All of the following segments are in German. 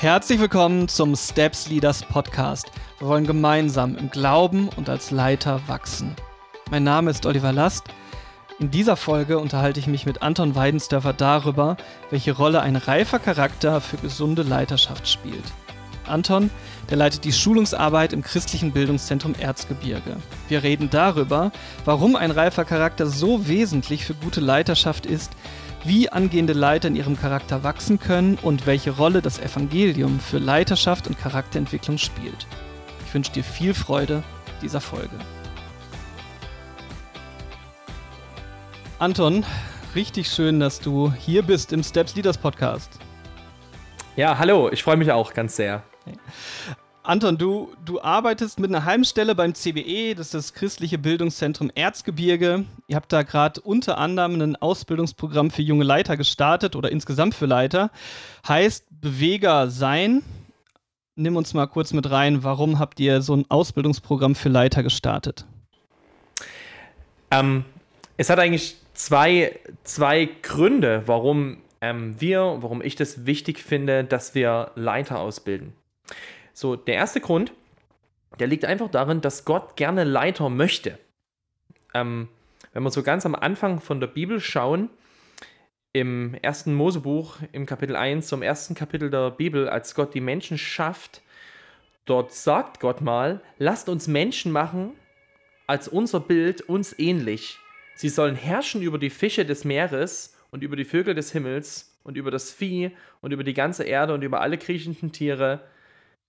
Herzlich willkommen zum Steps Leaders Podcast. Wir wollen gemeinsam im Glauben und als Leiter wachsen. Mein Name ist Oliver Last. In dieser Folge unterhalte ich mich mit Anton Weidensdörfer darüber, welche Rolle ein reifer Charakter für gesunde Leiterschaft spielt. Anton, der leitet die Schulungsarbeit im christlichen Bildungszentrum Erzgebirge. Wir reden darüber, warum ein reifer Charakter so wesentlich für gute Leiterschaft ist, wie angehende Leiter in ihrem Charakter wachsen können und welche Rolle das Evangelium für Leiterschaft und Charakterentwicklung spielt. Ich wünsche dir viel Freude dieser Folge. Anton, richtig schön, dass du hier bist im Steps Leaders Podcast. Ja, hallo, ich freue mich auch ganz sehr. Anton, du, du arbeitest mit einer Heimstelle beim CBE, das ist das christliche Bildungszentrum Erzgebirge. Ihr habt da gerade unter anderem ein Ausbildungsprogramm für junge Leiter gestartet oder insgesamt für Leiter. Heißt Beweger sein. Nimm uns mal kurz mit rein, warum habt ihr so ein Ausbildungsprogramm für Leiter gestartet? Ähm, es hat eigentlich zwei, zwei Gründe, warum ähm, wir, warum ich das wichtig finde, dass wir Leiter ausbilden. So, der erste Grund, der liegt einfach darin, dass Gott gerne Leiter möchte. Ähm, wenn wir so ganz am Anfang von der Bibel schauen, im ersten Mosebuch, im Kapitel 1, zum ersten Kapitel der Bibel, als Gott die Menschen schafft, dort sagt Gott mal, lasst uns Menschen machen, als unser Bild uns ähnlich. Sie sollen herrschen über die Fische des Meeres und über die Vögel des Himmels und über das Vieh und über die ganze Erde und über alle kriechenden Tiere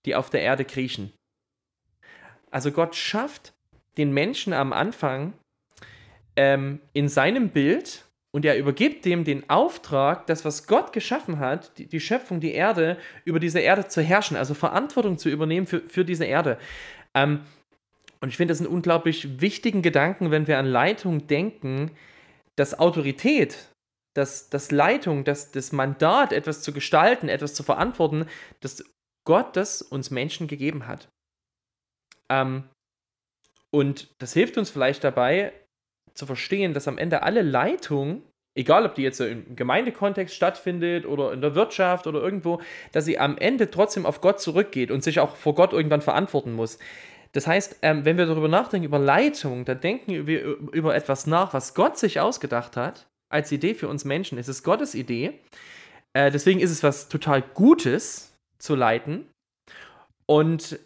die auf der Erde kriechen. Also Gott schafft den Menschen am Anfang ähm, in seinem Bild und er übergibt dem den Auftrag, das, was Gott geschaffen hat, die, die Schöpfung, die Erde, über diese Erde zu herrschen, also Verantwortung zu übernehmen für, für diese Erde. Ähm, und ich finde das einen unglaublich wichtigen Gedanken, wenn wir an Leitung denken, dass Autorität, dass, dass Leitung, dass das Mandat, etwas zu gestalten, etwas zu verantworten, das Gott das uns Menschen gegeben hat. Ähm, und das hilft uns vielleicht dabei zu verstehen, dass am Ende alle Leitung, egal ob die jetzt im Gemeindekontext stattfindet oder in der Wirtschaft oder irgendwo, dass sie am Ende trotzdem auf Gott zurückgeht und sich auch vor Gott irgendwann verantworten muss. Das heißt, ähm, wenn wir darüber nachdenken, über Leitung, dann denken wir über etwas nach, was Gott sich ausgedacht hat, als Idee für uns Menschen. Es ist Gottes Idee. Äh, deswegen ist es was total Gutes, zu leiten. Und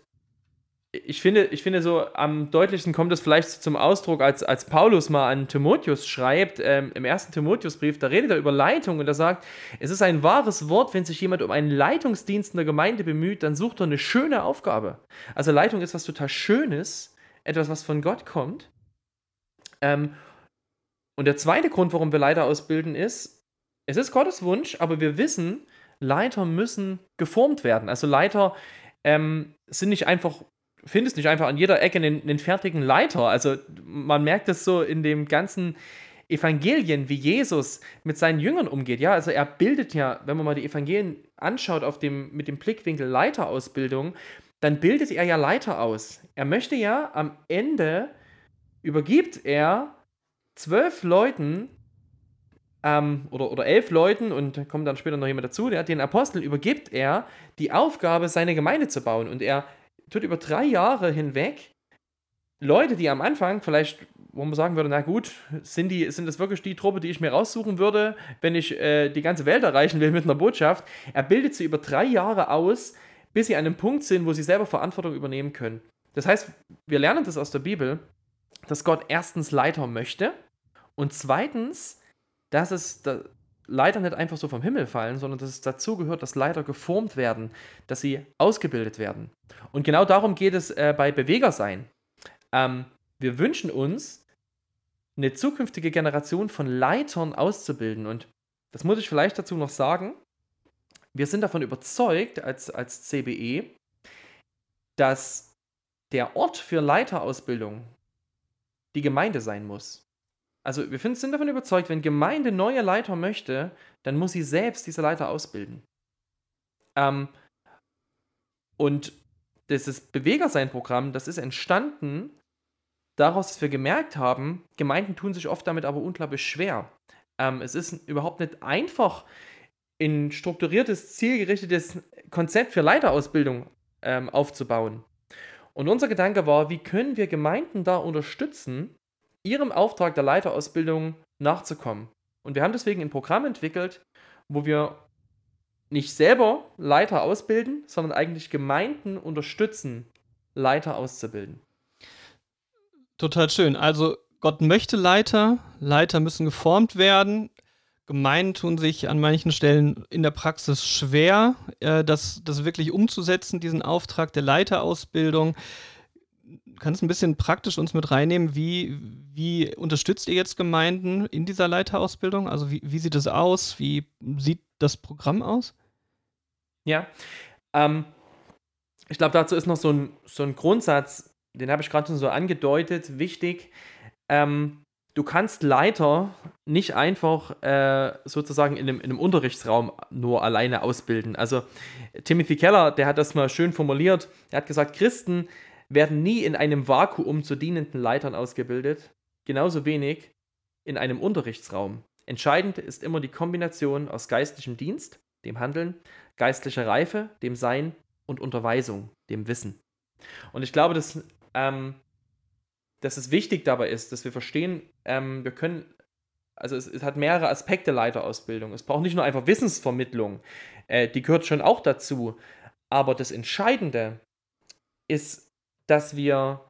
ich finde, ich finde so am deutlichsten kommt es vielleicht zum Ausdruck, als, als Paulus mal an Timotheus schreibt, ähm, im ersten Timotheusbrief, da redet er über Leitung und er sagt, es ist ein wahres Wort, wenn sich jemand um einen Leitungsdienst in der Gemeinde bemüht, dann sucht er eine schöne Aufgabe. Also Leitung ist was total Schönes, etwas, was von Gott kommt. Ähm, und der zweite Grund, warum wir Leiter ausbilden, ist, es ist Gottes Wunsch, aber wir wissen, Leiter müssen geformt werden. Also Leiter ähm, sind nicht einfach, findest nicht einfach an jeder Ecke einen, einen fertigen Leiter. Also man merkt es so in dem ganzen Evangelien, wie Jesus mit seinen Jüngern umgeht. Ja, also er bildet ja, wenn man mal die Evangelien anschaut auf dem, mit dem Blickwinkel Leiterausbildung, dann bildet er ja Leiter aus. Er möchte ja am Ende übergibt er zwölf Leuten ähm, oder, oder elf Leuten und kommt dann später noch jemand dazu, der, den Aposteln übergibt er die Aufgabe, seine Gemeinde zu bauen. Und er tut über drei Jahre hinweg Leute, die am Anfang vielleicht, wo man sagen würde, na gut, sind, die, sind das wirklich die Truppe, die ich mir raussuchen würde, wenn ich äh, die ganze Welt erreichen will mit einer Botschaft. Er bildet sie über drei Jahre aus, bis sie an einem Punkt sind, wo sie selber Verantwortung übernehmen können. Das heißt, wir lernen das aus der Bibel, dass Gott erstens Leiter möchte und zweitens, dass es da Leiter nicht einfach so vom Himmel fallen, sondern dass es dazu gehört, dass Leiter geformt werden, dass sie ausgebildet werden. Und genau darum geht es äh, bei Bewegersein. Ähm, wir wünschen uns, eine zukünftige Generation von Leitern auszubilden. Und das muss ich vielleicht dazu noch sagen. Wir sind davon überzeugt, als, als CBE, dass der Ort für Leiterausbildung die Gemeinde sein muss. Also wir sind davon überzeugt, wenn Gemeinde neue Leiter möchte, dann muss sie selbst diese Leiter ausbilden. Ähm, und dieses Bewegersein-Programm, das ist entstanden daraus, dass wir gemerkt haben, Gemeinden tun sich oft damit aber unglaublich schwer. Ähm, es ist überhaupt nicht einfach, ein strukturiertes, zielgerichtetes Konzept für Leiterausbildung ähm, aufzubauen. Und unser Gedanke war, wie können wir Gemeinden da unterstützen, ihrem Auftrag der Leiterausbildung nachzukommen. Und wir haben deswegen ein Programm entwickelt, wo wir nicht selber Leiter ausbilden, sondern eigentlich Gemeinden unterstützen, Leiter auszubilden. Total schön. Also Gott möchte Leiter, Leiter müssen geformt werden. Gemeinden tun sich an manchen Stellen in der Praxis schwer, äh, das, das wirklich umzusetzen, diesen Auftrag der Leiterausbildung. Kannst du ein bisschen praktisch uns mit reinnehmen? Wie, wie unterstützt ihr jetzt Gemeinden in dieser Leiterausbildung? Also wie, wie sieht es aus? Wie sieht das Programm aus? Ja, ähm, ich glaube, dazu ist noch so ein, so ein Grundsatz, den habe ich gerade schon so angedeutet, wichtig. Ähm, du kannst Leiter nicht einfach äh, sozusagen in einem, in einem, Unterrichtsraum nur alleine ausbilden. Also Timothy Keller, der hat das mal schön formuliert. Er hat gesagt, Christen werden nie in einem Vakuum zu dienenden Leitern ausgebildet, genauso wenig in einem Unterrichtsraum. Entscheidend ist immer die Kombination aus geistlichem Dienst, dem Handeln, geistlicher Reife, dem Sein und Unterweisung, dem Wissen. Und ich glaube, dass, ähm, dass es wichtig dabei ist, dass wir verstehen, ähm, wir können, also es, es, hat mehrere Aspekte Leiterausbildung. Es braucht nicht nur einfach Wissensvermittlung, äh, die gehört schon auch dazu. Aber das Entscheidende ist, dass wir,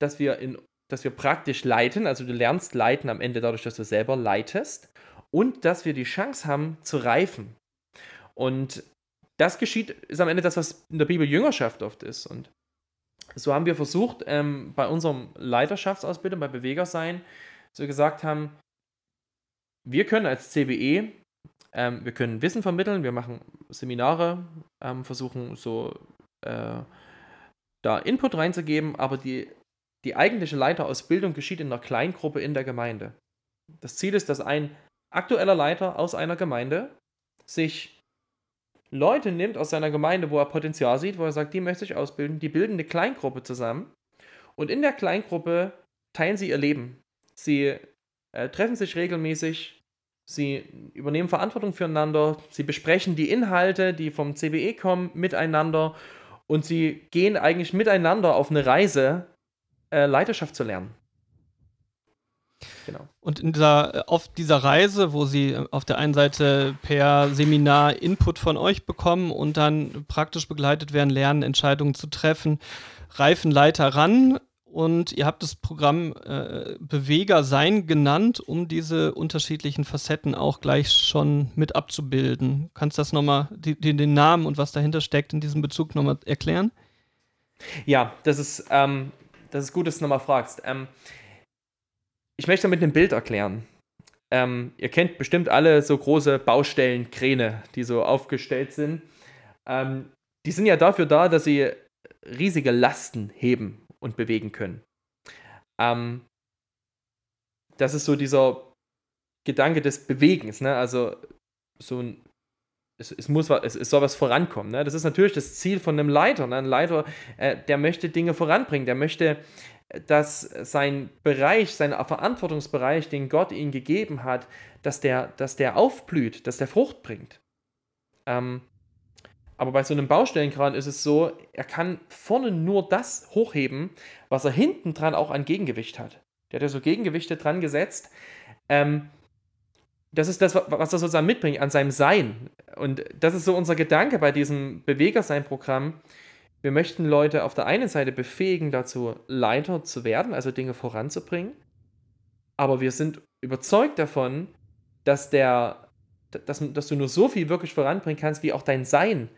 dass wir in dass wir praktisch leiten, also du lernst leiten am Ende dadurch, dass du selber leitest und dass wir die Chance haben zu reifen. Und das geschieht, ist am Ende das, was in der Bibel Jüngerschaft oft ist. Und so haben wir versucht, ähm, bei unserem Leiterschaftsausbildung, bei Beweger sein, so gesagt haben, wir können als CBE, ähm, wir können Wissen vermitteln, wir machen Seminare, ähm, versuchen so äh, da Input reinzugeben, aber die, die eigentliche Leiterausbildung geschieht in einer Kleingruppe in der Gemeinde. Das Ziel ist, dass ein aktueller Leiter aus einer Gemeinde sich Leute nimmt aus seiner Gemeinde, wo er Potenzial sieht, wo er sagt, die möchte ich ausbilden, die bilden eine Kleingruppe zusammen und in der Kleingruppe teilen sie ihr Leben. Sie äh, treffen sich regelmäßig, sie übernehmen Verantwortung füreinander, sie besprechen die Inhalte, die vom CBE kommen, miteinander und sie gehen eigentlich miteinander auf eine Reise, äh, Leiterschaft zu lernen. Genau. Und in dieser, äh, auf dieser Reise, wo Sie äh, auf der einen Seite per Seminar Input von euch bekommen und dann praktisch begleitet werden, lernen, Entscheidungen zu treffen, reifen Leiter ran. Und ihr habt das Programm äh, Beweger sein genannt, um diese unterschiedlichen Facetten auch gleich schon mit abzubilden. Kannst du das nochmal, die, den Namen und was dahinter steckt in diesem Bezug nochmal erklären? Ja, das ist, ähm, das ist gut, dass du nochmal fragst. Ähm, ich möchte mit einem Bild erklären. Ähm, ihr kennt bestimmt alle so große Baustellenkräne, die so aufgestellt sind. Ähm, die sind ja dafür da, dass sie riesige Lasten heben und bewegen können. Ähm, das ist so dieser Gedanke des Bewegens, ne? Also so ein es, es, muss es, es soll was vorankommen. Ne? Das ist natürlich das Ziel von einem Leiter. Ne? Ein Leiter, äh, der möchte Dinge voranbringen, der möchte dass sein Bereich, sein Verantwortungsbereich, den Gott ihm gegeben hat, dass der, dass der aufblüht, dass der Frucht bringt. Ähm, aber bei so einem Baustellenkran ist es so, er kann vorne nur das hochheben, was er hinten dran auch an Gegengewicht hat. Der hat ja so Gegengewichte dran gesetzt. Ähm, das ist das, was er sozusagen mitbringt an seinem Sein. Und das ist so unser Gedanke bei diesem Bewegersein-Programm wir möchten Leute auf der einen Seite befähigen, dazu Leiter zu werden, also Dinge voranzubringen. Aber wir sind überzeugt davon, dass, der, dass, dass du nur so viel wirklich voranbringen kannst, wie auch dein Sein,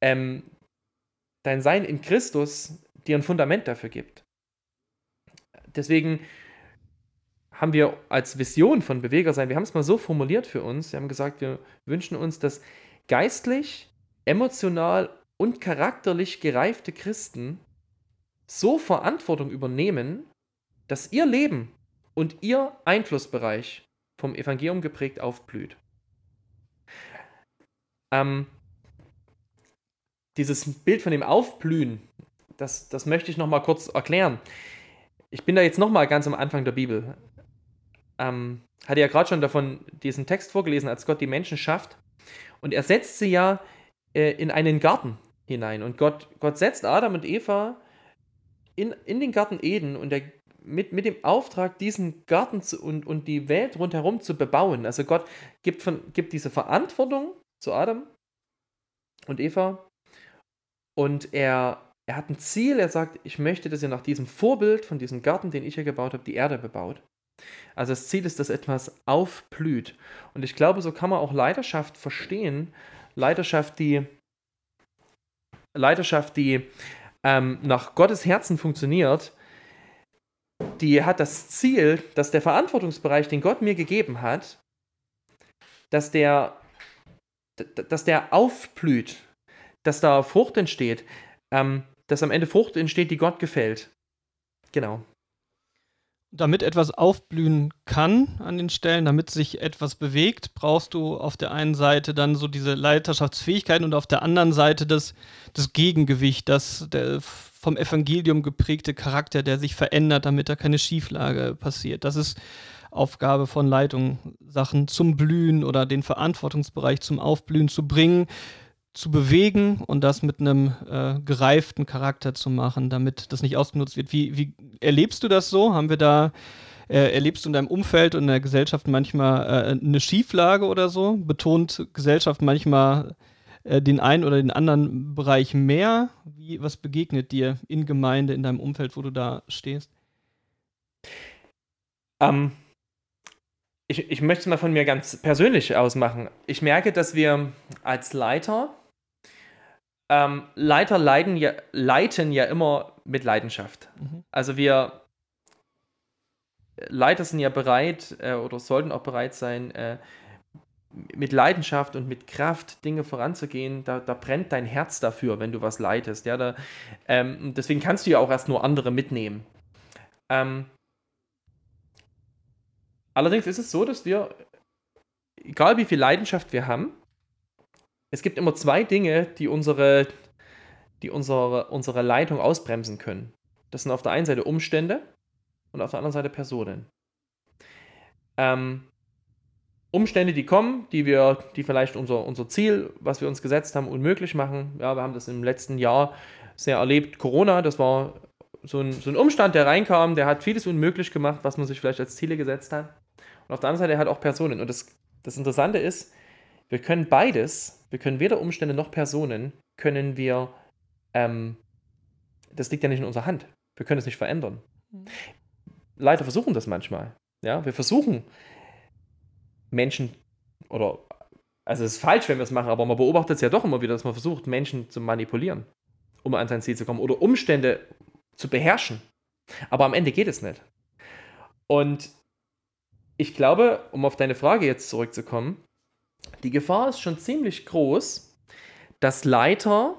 ähm, dein Sein in Christus dir ein Fundament dafür gibt. Deswegen haben wir als Vision von Beweger sein, wir haben es mal so formuliert für uns, wir haben gesagt, wir wünschen uns, dass geistlich, emotional und charakterlich gereifte Christen so Verantwortung übernehmen, dass ihr Leben und ihr Einflussbereich vom Evangelium geprägt aufblüht. Ähm, dieses Bild von dem Aufblühen, das, das möchte ich noch mal kurz erklären. Ich bin da jetzt noch mal ganz am Anfang der Bibel. Ähm, hatte ja gerade schon davon diesen Text vorgelesen, als Gott die Menschen schafft Und er setzt sie ja äh, in einen Garten hinein. Und Gott, Gott setzt Adam und Eva in, in den Garten Eden und er, mit, mit dem Auftrag, diesen Garten zu, und, und die Welt rundherum zu bebauen. Also Gott gibt, von, gibt diese Verantwortung zu Adam und Eva und er, er hat ein Ziel, er sagt, ich möchte, dass ihr nach diesem Vorbild von diesem Garten, den ich hier gebaut habe, die Erde bebaut. Also das Ziel ist, dass etwas aufblüht. Und ich glaube, so kann man auch Leidenschaft verstehen. Leidenschaft, die, Leidenschaft, die ähm, nach Gottes Herzen funktioniert, die hat das Ziel, dass der Verantwortungsbereich, den Gott mir gegeben hat, dass der, dass der aufblüht, dass da Frucht entsteht, ähm, dass am Ende Frucht entsteht, die Gott gefällt. Genau damit etwas aufblühen kann an den Stellen, damit sich etwas bewegt, brauchst du auf der einen Seite dann so diese Leiterschaftsfähigkeiten und auf der anderen Seite das, das Gegengewicht, das der vom Evangelium geprägte Charakter, der sich verändert, damit da keine Schieflage passiert. Das ist Aufgabe von Leitung, Sachen zum Blühen oder den Verantwortungsbereich zum Aufblühen zu bringen zu bewegen und das mit einem äh, gereiften Charakter zu machen, damit das nicht ausgenutzt wird. Wie, wie erlebst du das so? Haben wir da, äh, erlebst du in deinem Umfeld und in der Gesellschaft manchmal äh, eine Schieflage oder so? Betont Gesellschaft manchmal äh, den einen oder den anderen Bereich mehr? Wie, was begegnet dir in Gemeinde, in deinem Umfeld, wo du da stehst? Um, ich, ich möchte es mal von mir ganz persönlich ausmachen. Ich merke, dass wir als Leiter ähm, Leiter leiden ja, leiten ja immer mit Leidenschaft. Mhm. Also wir Leiter sind ja bereit äh, oder sollten auch bereit sein, äh, mit Leidenschaft und mit Kraft Dinge voranzugehen. Da, da, brennt dein Herz dafür, wenn du was leitest. Ja, da, ähm, deswegen kannst du ja auch erst nur andere mitnehmen. Ähm, allerdings ist es so, dass wir, egal wie viel Leidenschaft wir haben, es gibt immer zwei Dinge, die unsere, die unsere, unsere Leitung ausbremsen können. Das sind auf der einen Seite Umstände und auf der anderen Seite Personen. Ähm, Umstände, die kommen, die wir, die vielleicht unser, unser Ziel, was wir uns gesetzt haben, unmöglich machen. Ja, wir haben das im letzten Jahr sehr erlebt. Corona, das war so ein, so ein Umstand, der reinkam, der hat vieles unmöglich gemacht, was man sich vielleicht als Ziele gesetzt hat. Und auf der anderen Seite hat auch Personen. Und das, das Interessante ist, wir können beides, wir können weder Umstände noch Personen, können wir, ähm, das liegt ja nicht in unserer Hand. Wir können es nicht verändern. Mhm. Leider versuchen das manchmal. Ja, wir versuchen Menschen oder also es ist falsch, wenn wir es machen, aber man beobachtet es ja doch immer wieder, dass man versucht, Menschen zu manipulieren, um an sein Ziel zu kommen oder Umstände zu beherrschen. Aber am Ende geht es nicht. Und ich glaube, um auf deine Frage jetzt zurückzukommen, die Gefahr ist schon ziemlich groß, dass Leiter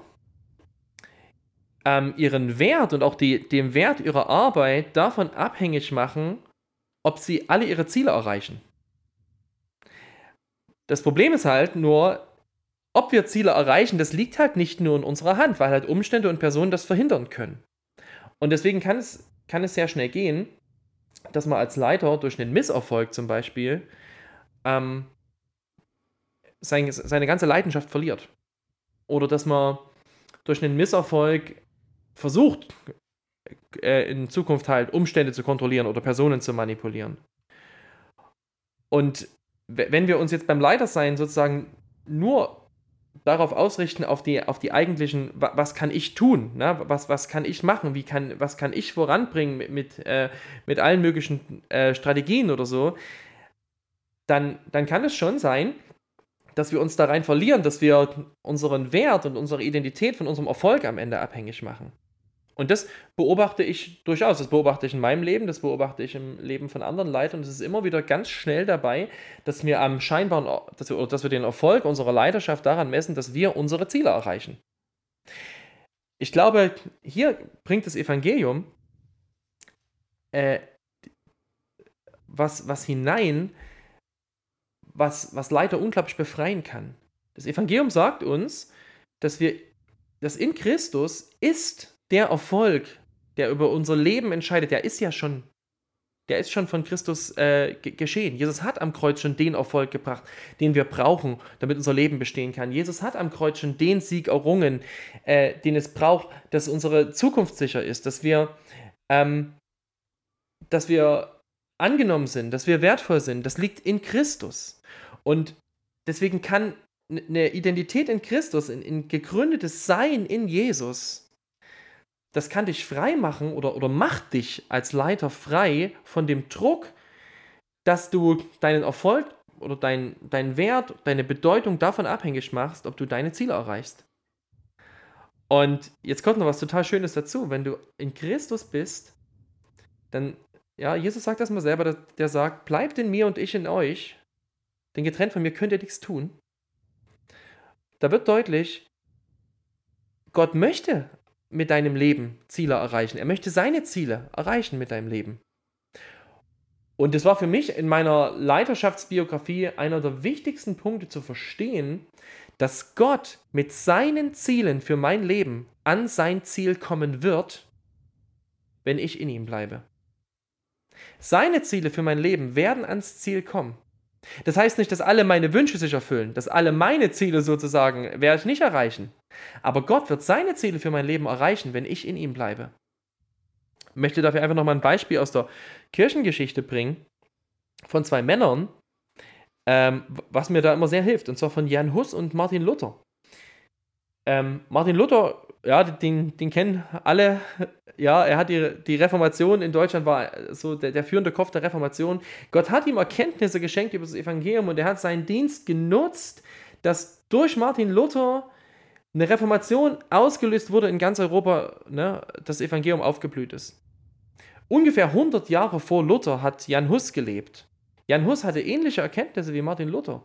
ähm, ihren Wert und auch die, den Wert ihrer Arbeit davon abhängig machen, ob sie alle ihre Ziele erreichen. Das Problem ist halt nur, ob wir Ziele erreichen, das liegt halt nicht nur in unserer Hand, weil halt Umstände und Personen das verhindern können. Und deswegen kann es, kann es sehr schnell gehen, dass man als Leiter durch einen Misserfolg zum Beispiel ähm, sein, seine ganze Leidenschaft verliert. Oder dass man durch einen Misserfolg versucht, äh, in Zukunft halt Umstände zu kontrollieren oder Personen zu manipulieren. Und wenn wir uns jetzt beim Leitersein sozusagen nur darauf ausrichten, auf die, auf die eigentlichen, was kann ich tun, ne? was, was kann ich machen, wie kann, was kann ich voranbringen mit, mit, äh, mit allen möglichen äh, Strategien oder so, dann, dann kann es schon sein, dass wir uns da rein verlieren, dass wir unseren Wert und unsere Identität von unserem Erfolg am Ende abhängig machen. Und das beobachte ich durchaus. Das beobachte ich in meinem Leben, das beobachte ich im Leben von anderen Leitern. Und es ist immer wieder ganz schnell dabei, dass wir am scheinbaren, dass wir, dass wir den Erfolg unserer Leiterschaft daran messen, dass wir unsere Ziele erreichen. Ich glaube, hier bringt das Evangelium äh, was, was hinein, was, was Leiter unglaublich befreien kann. Das Evangelium sagt uns, dass wir, dass in Christus ist der Erfolg, der über unser Leben entscheidet, der ist ja schon, der ist schon von Christus äh, geschehen. Jesus hat am Kreuz schon den Erfolg gebracht, den wir brauchen, damit unser Leben bestehen kann. Jesus hat am Kreuz schon den Sieg errungen, äh, den es braucht, dass unsere Zukunft sicher ist, dass wir, ähm, dass wir angenommen sind, dass wir wertvoll sind. Das liegt in Christus. Und deswegen kann eine Identität in Christus, ein, ein gegründetes Sein in Jesus, das kann dich frei machen oder, oder macht dich als Leiter frei von dem Druck, dass du deinen Erfolg oder deinen dein Wert, deine Bedeutung davon abhängig machst, ob du deine Ziele erreichst. Und jetzt kommt noch was total Schönes dazu. Wenn du in Christus bist, dann, ja, Jesus sagt das mal selber, der, der sagt, bleibt in mir und ich in euch, denn getrennt von mir könnt ihr nichts tun. Da wird deutlich, Gott möchte mit deinem Leben Ziele erreichen. Er möchte seine Ziele erreichen mit deinem Leben. Und das war für mich in meiner Leiterschaftsbiografie einer der wichtigsten Punkte zu verstehen, dass Gott mit seinen Zielen für mein Leben an sein Ziel kommen wird, wenn ich in ihm bleibe. Seine Ziele für mein Leben werden ans Ziel kommen. Das heißt nicht, dass alle meine Wünsche sich erfüllen, dass alle meine Ziele sozusagen werde ich nicht erreichen. Aber Gott wird seine Ziele für mein Leben erreichen, wenn ich in ihm bleibe. Ich möchte dafür einfach nochmal ein Beispiel aus der Kirchengeschichte bringen von zwei Männern, ähm, was mir da immer sehr hilft, und zwar von Jan Hus und Martin Luther. Ähm, Martin Luther, ja, den, den kennen alle ja, er hat die, die Reformation in Deutschland war so der, der führende Kopf der Reformation. Gott hat ihm Erkenntnisse geschenkt über das Evangelium und er hat seinen Dienst genutzt, dass durch Martin Luther eine Reformation ausgelöst wurde in ganz Europa, ne, das Evangelium aufgeblüht ist. Ungefähr 100 Jahre vor Luther hat Jan Hus gelebt. Jan Hus hatte ähnliche Erkenntnisse wie Martin Luther.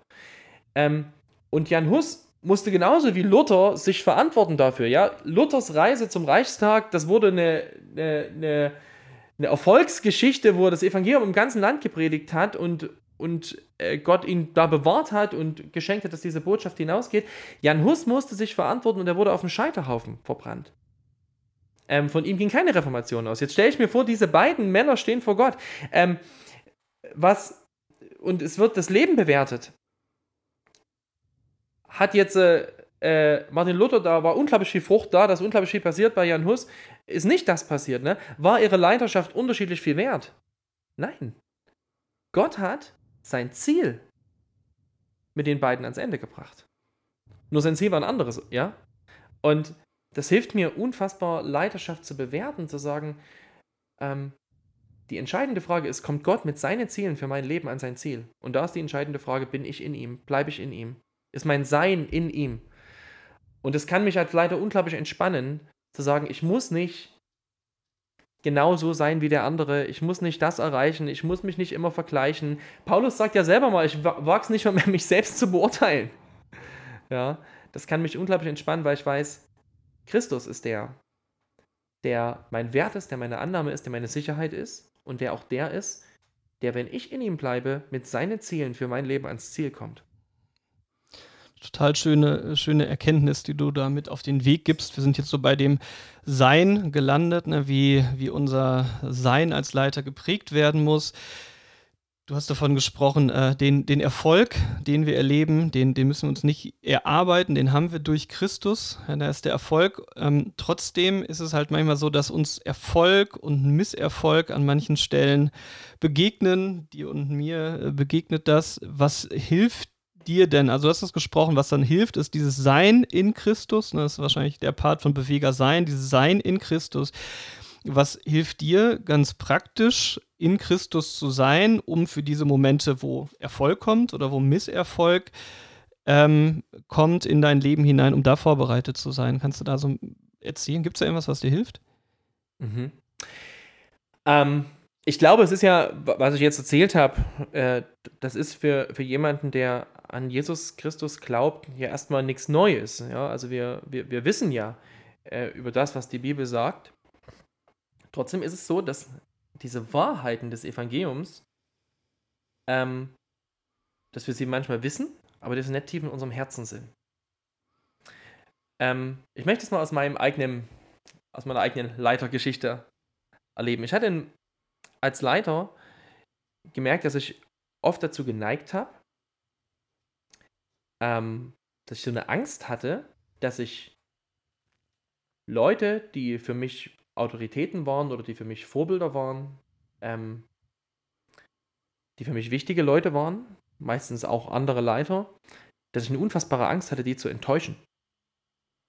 Ähm, und Jan Hus musste genauso wie Luther sich verantworten dafür. Ja? Luthers Reise zum Reichstag, das wurde eine, eine, eine, eine Erfolgsgeschichte, wo er das Evangelium im ganzen Land gepredigt hat und, und äh, Gott ihn da bewahrt hat und geschenkt hat, dass diese Botschaft hinausgeht. Jan Hus musste sich verantworten und er wurde auf dem Scheiterhaufen verbrannt. Ähm, von ihm ging keine Reformation aus. Jetzt stelle ich mir vor, diese beiden Männer stehen vor Gott. Ähm, was, und es wird das Leben bewertet hat jetzt äh, äh, Martin Luther, da war unglaublich viel Frucht da, das unglaublich viel passiert bei Jan Hus, ist nicht das passiert, ne? War ihre Leiterschaft unterschiedlich viel wert? Nein. Gott hat sein Ziel mit den beiden ans Ende gebracht. Nur sein Ziel war ein anderes, ja? Und das hilft mir unfassbar, Leiterschaft zu bewerten, zu sagen, ähm, die entscheidende Frage ist, kommt Gott mit seinen Zielen für mein Leben an sein Ziel? Und da ist die entscheidende Frage, bin ich in ihm? Bleibe ich in ihm? Ist mein Sein in ihm. Und es kann mich als Leiter unglaublich entspannen, zu sagen, ich muss nicht genauso sein wie der andere, ich muss nicht das erreichen, ich muss mich nicht immer vergleichen. Paulus sagt ja selber mal, ich wage es nicht mehr, mich selbst zu beurteilen. Ja, das kann mich unglaublich entspannen, weil ich weiß, Christus ist der, der mein Wert ist, der meine Annahme ist, der meine Sicherheit ist und der auch der ist, der, wenn ich in ihm bleibe, mit seinen Zielen für mein Leben ans Ziel kommt total schöne, schöne Erkenntnis, die du da mit auf den Weg gibst. Wir sind jetzt so bei dem Sein gelandet, ne, wie, wie unser Sein als Leiter geprägt werden muss. Du hast davon gesprochen, äh, den, den Erfolg, den wir erleben, den, den müssen wir uns nicht erarbeiten, den haben wir durch Christus. Ja, da ist der Erfolg. Ähm, trotzdem ist es halt manchmal so, dass uns Erfolg und Misserfolg an manchen Stellen begegnen. Dir und mir äh, begegnet das. Was hilft dir denn? Also, du hast es gesprochen, was dann hilft, ist dieses Sein in Christus. Ne, das ist wahrscheinlich der Part von Beweger Sein, dieses Sein in Christus. Was hilft dir ganz praktisch, in Christus zu sein, um für diese Momente, wo Erfolg kommt oder wo Misserfolg ähm, kommt in dein Leben hinein, um da vorbereitet zu sein? Kannst du da so erzählen? Gibt es da irgendwas, was dir hilft? Mhm. Ähm, ich glaube, es ist ja, was ich jetzt erzählt habe, äh, das ist für, für jemanden, der an Jesus Christus glaubt, ja erstmal nichts Neues. Ja? Also wir, wir, wir wissen ja äh, über das, was die Bibel sagt. Trotzdem ist es so, dass diese Wahrheiten des Evangeliums, ähm, dass wir sie manchmal wissen, aber dass sie nicht tief in unserem Herzen sind. Ähm, ich möchte es mal aus meinem eigenen, aus meiner eigenen Leitergeschichte erleben. Ich hatte als Leiter gemerkt, dass ich oft dazu geneigt habe, ähm, dass ich so eine Angst hatte, dass ich Leute, die für mich Autoritäten waren oder die für mich Vorbilder waren, ähm, die für mich wichtige Leute waren, meistens auch andere Leiter, dass ich eine unfassbare Angst hatte, die zu enttäuschen.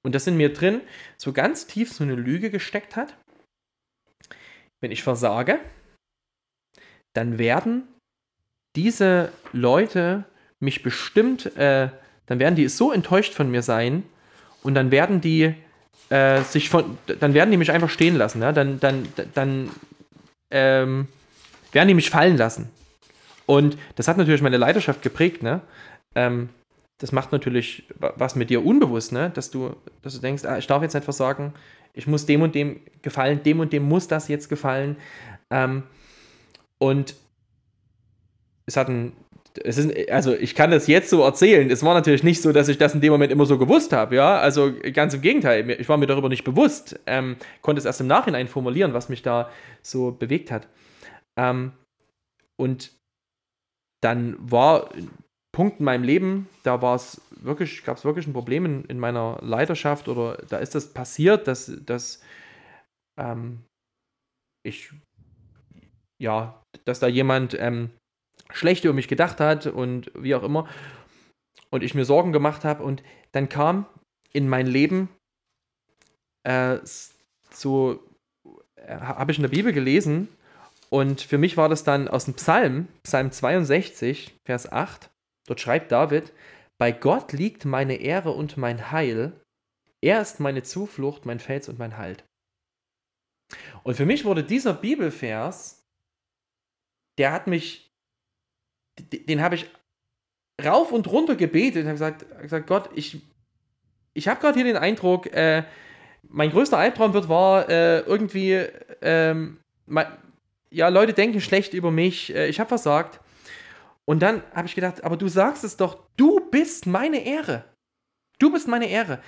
Und das in mir drin so ganz tief so eine Lüge gesteckt hat. Wenn ich versage, dann werden diese Leute mich bestimmt, äh, dann werden die so enttäuscht von mir sein und dann werden die äh, sich von, dann werden die mich einfach stehen lassen, ja? dann, dann, dann ähm, werden die mich fallen lassen. Und das hat natürlich meine Leidenschaft geprägt, ne? Ähm, das macht natürlich was mit dir unbewusst, ne? Dass du, dass du denkst, ah, ich darf jetzt nicht versagen, ich muss dem und dem gefallen, dem und dem muss das jetzt gefallen. Ähm, und es hat ein, es ist, also ich kann das jetzt so erzählen. Es war natürlich nicht so, dass ich das in dem Moment immer so gewusst habe, ja. Also ganz im Gegenteil, ich war mir darüber nicht bewusst, ähm, konnte es erst im Nachhinein formulieren, was mich da so bewegt hat. Ähm, und dann war ein Punkt in meinem Leben, da war es wirklich, gab es wirklich ein Problem in, in, meiner Leidenschaft oder da ist das passiert, dass, dass ähm, ich ja, dass da jemand ähm, schlecht über mich gedacht hat und wie auch immer und ich mir Sorgen gemacht habe und dann kam in mein Leben äh, so äh, habe ich in der Bibel gelesen und für mich war das dann aus dem Psalm, Psalm 62, Vers 8. Dort schreibt David, bei Gott liegt meine Ehre und mein Heil. Er ist meine Zuflucht, mein Fels und mein Halt. Und für mich wurde dieser Bibelvers, der hat mich, den habe ich rauf und runter gebetet und habe gesagt, gesagt, Gott, ich, ich habe gerade hier den Eindruck, äh, mein größter Albtraum wird war, äh, irgendwie ähm, ja, Leute denken schlecht über mich, äh, ich habe versagt. Und dann habe ich gedacht, aber du sagst es doch, du bist meine Ehre. Du bist meine Ehre.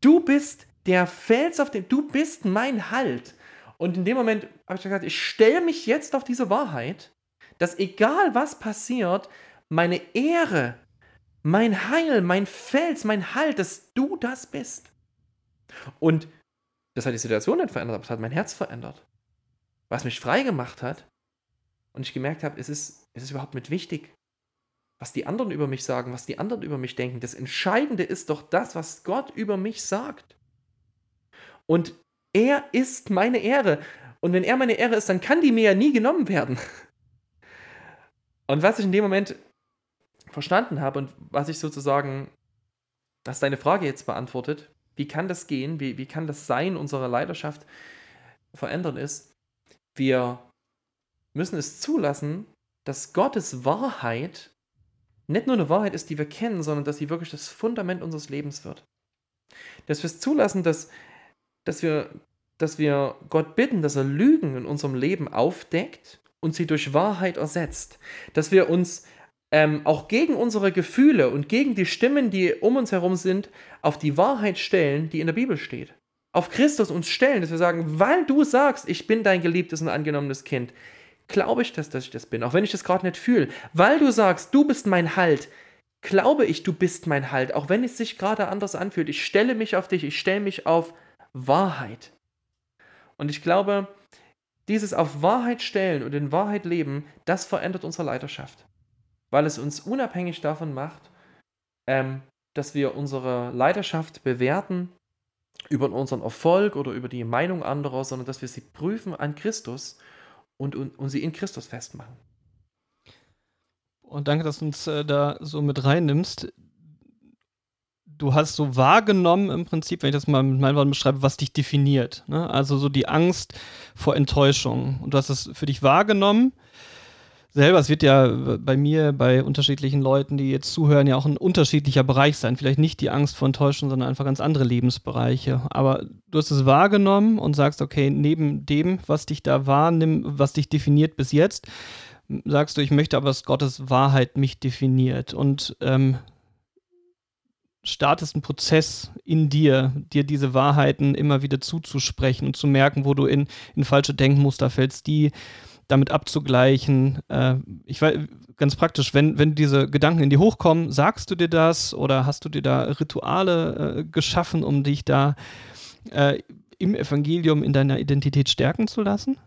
Du bist der Fels, auf dem, du bist mein Halt. Und in dem Moment habe ich gesagt, ich stelle mich jetzt auf diese Wahrheit, dass egal was passiert, meine Ehre, mein Heil, mein Fels, mein Halt, dass du das bist. Und das hat die Situation nicht verändert, aber es hat mein Herz verändert was mich frei gemacht hat und ich gemerkt habe, es ist, es ist überhaupt nicht wichtig, was die anderen über mich sagen, was die anderen über mich denken. Das Entscheidende ist doch das, was Gott über mich sagt. Und er ist meine Ehre. Und wenn er meine Ehre ist, dann kann die mir ja nie genommen werden. Und was ich in dem Moment verstanden habe und was ich sozusagen, was deine Frage jetzt beantwortet, wie kann das gehen, wie, wie kann das Sein unserer Leidenschaft verändern ist, wir müssen es zulassen, dass Gottes Wahrheit nicht nur eine Wahrheit ist, die wir kennen, sondern dass sie wirklich das Fundament unseres Lebens wird. Dass wir es zulassen, dass, dass, wir, dass wir Gott bitten, dass er Lügen in unserem Leben aufdeckt und sie durch Wahrheit ersetzt. Dass wir uns ähm, auch gegen unsere Gefühle und gegen die Stimmen, die um uns herum sind, auf die Wahrheit stellen, die in der Bibel steht auf Christus uns stellen, dass wir sagen, weil du sagst, ich bin dein geliebtes und angenommenes Kind, glaube ich das, dass ich das bin, auch wenn ich das gerade nicht fühle. Weil du sagst, du bist mein Halt, glaube ich, du bist mein Halt, auch wenn es sich gerade anders anfühlt. Ich stelle mich auf dich, ich stelle mich auf Wahrheit. Und ich glaube, dieses auf Wahrheit stellen und in Wahrheit leben, das verändert unsere Leiterschaft. Weil es uns unabhängig davon macht, ähm, dass wir unsere Leiterschaft bewerten über unseren Erfolg oder über die Meinung anderer, sondern dass wir sie prüfen an Christus und, und, und sie in Christus festmachen. Und danke, dass du uns äh, da so mit reinnimmst. Du hast so wahrgenommen im Prinzip, wenn ich das mal mit meinen Worten beschreibe, was dich definiert. Ne? Also so die Angst vor Enttäuschung. Und du hast es für dich wahrgenommen selber, es wird ja bei mir, bei unterschiedlichen Leuten, die jetzt zuhören, ja auch ein unterschiedlicher Bereich sein. Vielleicht nicht die Angst vor Enttäuschung, sondern einfach ganz andere Lebensbereiche. Aber du hast es wahrgenommen und sagst, okay, neben dem, was dich da wahrnimmt, was dich definiert bis jetzt, sagst du, ich möchte aber, dass Gottes Wahrheit mich definiert. Und ähm, startest einen Prozess in dir, dir diese Wahrheiten immer wieder zuzusprechen und zu merken, wo du in, in falsche Denkmuster fällst, die damit abzugleichen. Äh, ich weiß, ganz praktisch, wenn, wenn diese Gedanken in dir hochkommen, sagst du dir das oder hast du dir da Rituale äh, geschaffen, um dich da äh, im Evangelium in deiner Identität stärken zu lassen?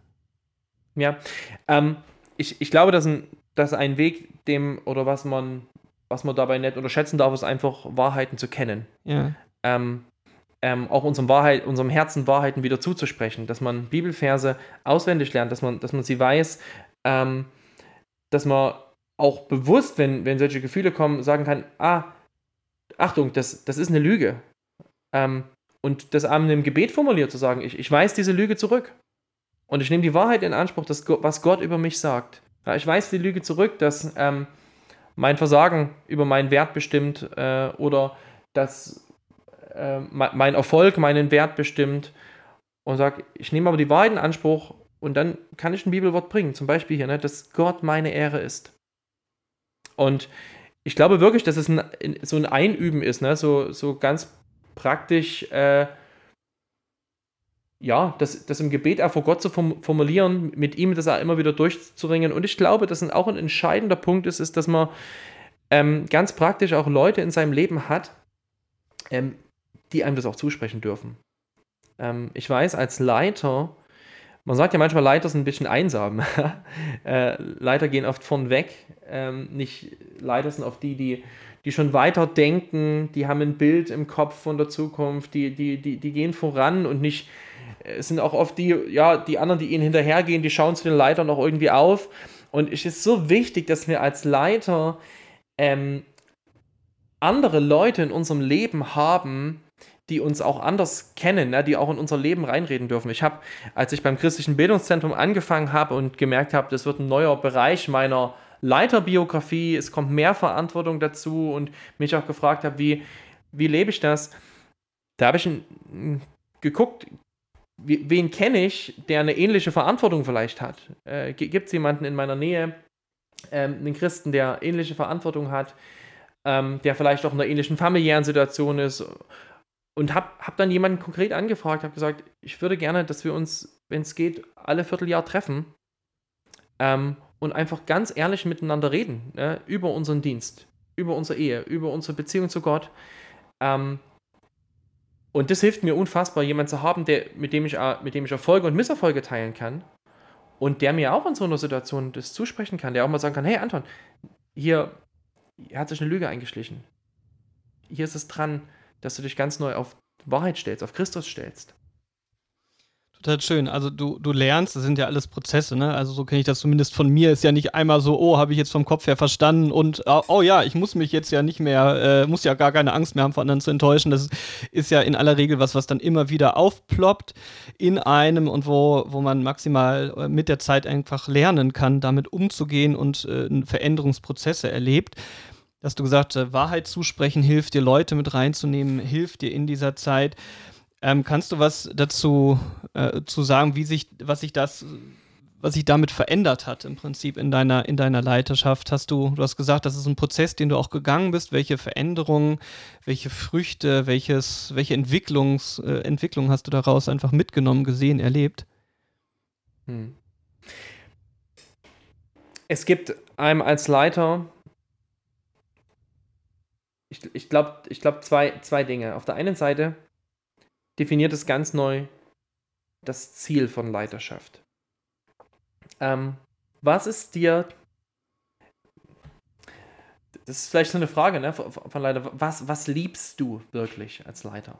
Ja, ähm, ich, ich glaube, dass ein, dass ein Weg, dem oder was man, was man dabei nicht unterschätzen darf, ist einfach Wahrheiten zu kennen. Ja. Ähm, ähm, auch unserem, Wahrheit, unserem Herzen Wahrheiten wieder zuzusprechen, dass man Bibelverse auswendig lernt, dass man, dass man sie weiß, ähm, dass man auch bewusst, wenn, wenn solche Gefühle kommen, sagen kann, ah, Achtung, das, das ist eine Lüge. Ähm, und das einem im Gebet formuliert, zu sagen, ich, ich weiß diese Lüge zurück. Und ich nehme die Wahrheit in Anspruch, dass, was Gott über mich sagt. Ja, ich weiß die Lüge zurück, dass ähm, mein Versagen über meinen Wert bestimmt äh, oder dass äh, mein Erfolg meinen Wert bestimmt. Und sage, ich nehme aber die Wahrheit in Anspruch und dann kann ich ein Bibelwort bringen. Zum Beispiel hier, ne, dass Gott meine Ehre ist. Und ich glaube wirklich, dass es ein, so ein Einüben ist, ne? so, so ganz praktisch, äh, ja, das, das im Gebet auch vor Gott zu formulieren, mit ihm das auch immer wieder durchzuringen. Und ich glaube, dass auch ein entscheidender Punkt ist, ist, dass man ähm, ganz praktisch auch Leute in seinem Leben hat, ähm, die einem das auch zusprechen dürfen. Ähm, ich weiß, als Leiter, man sagt ja manchmal, Leiter sind ein bisschen einsam. äh, Leiter gehen oft von weg. Ähm, nicht Leiter sind oft die, die die schon weiter denken, die haben ein Bild im Kopf von der Zukunft, die, die, die, die gehen voran und nicht, es sind auch oft die, ja, die anderen, die ihnen hinterhergehen, die schauen zu den Leitern noch irgendwie auf. Und es ist so wichtig, dass wir als Leiter ähm, andere Leute in unserem Leben haben, die uns auch anders kennen, ne, die auch in unser Leben reinreden dürfen. Ich habe, als ich beim christlichen Bildungszentrum angefangen habe und gemerkt habe, das wird ein neuer Bereich meiner Leiterbiografie, es kommt mehr Verantwortung dazu und mich auch gefragt habe, wie, wie lebe ich das? Da habe ich geguckt, wen kenne ich, der eine ähnliche Verantwortung vielleicht hat? Äh, Gibt es jemanden in meiner Nähe, ähm, einen Christen, der ähnliche Verantwortung hat, ähm, der vielleicht auch in einer ähnlichen familiären Situation ist? Und habe hab dann jemanden konkret angefragt, habe gesagt, ich würde gerne, dass wir uns, wenn es geht, alle Vierteljahr treffen ähm, und einfach ganz ehrlich miteinander reden ne, über unseren Dienst, über unsere Ehe, über unsere Beziehung zu Gott. Ähm, und das hilft mir unfassbar, jemanden zu haben, der, mit, dem ich, äh, mit dem ich Erfolge und Misserfolge teilen kann und der mir auch in so einer Situation das zusprechen kann, der auch mal sagen kann, hey Anton, hier, hier hat sich eine Lüge eingeschlichen. Hier ist es dran, dass du dich ganz neu auf Wahrheit stellst, auf Christus stellst. Total schön. Also du, du lernst, das sind ja alles Prozesse, ne? Also so kenne ich das zumindest von mir. Ist ja nicht einmal so, oh, habe ich jetzt vom Kopf her verstanden und oh, oh ja, ich muss mich jetzt ja nicht mehr, äh, muss ja gar keine Angst mehr haben, von anderen zu enttäuschen. Das ist ja in aller Regel was, was dann immer wieder aufploppt in einem und wo, wo man maximal äh, mit der Zeit einfach lernen kann, damit umzugehen und äh, Veränderungsprozesse erlebt dass du gesagt hast, Wahrheit zusprechen hilft dir, Leute mit reinzunehmen, hilft dir in dieser Zeit. Ähm, kannst du was dazu äh, zu sagen, wie sich, was sich das, was sich damit verändert hat im Prinzip in deiner, in deiner Leiterschaft? Hast du, du hast gesagt, das ist ein Prozess, den du auch gegangen bist. Welche Veränderungen, welche Früchte, welches, welche Entwicklungs, äh, Entwicklung hast du daraus einfach mitgenommen, gesehen, erlebt? Hm. Es gibt einem als Leiter ich, ich glaube, ich glaub zwei, zwei Dinge. Auf der einen Seite definiert es ganz neu das Ziel von Leiterschaft. Ähm, was ist dir, das ist vielleicht so eine Frage ne, von Leiter, was, was liebst du wirklich als Leiter?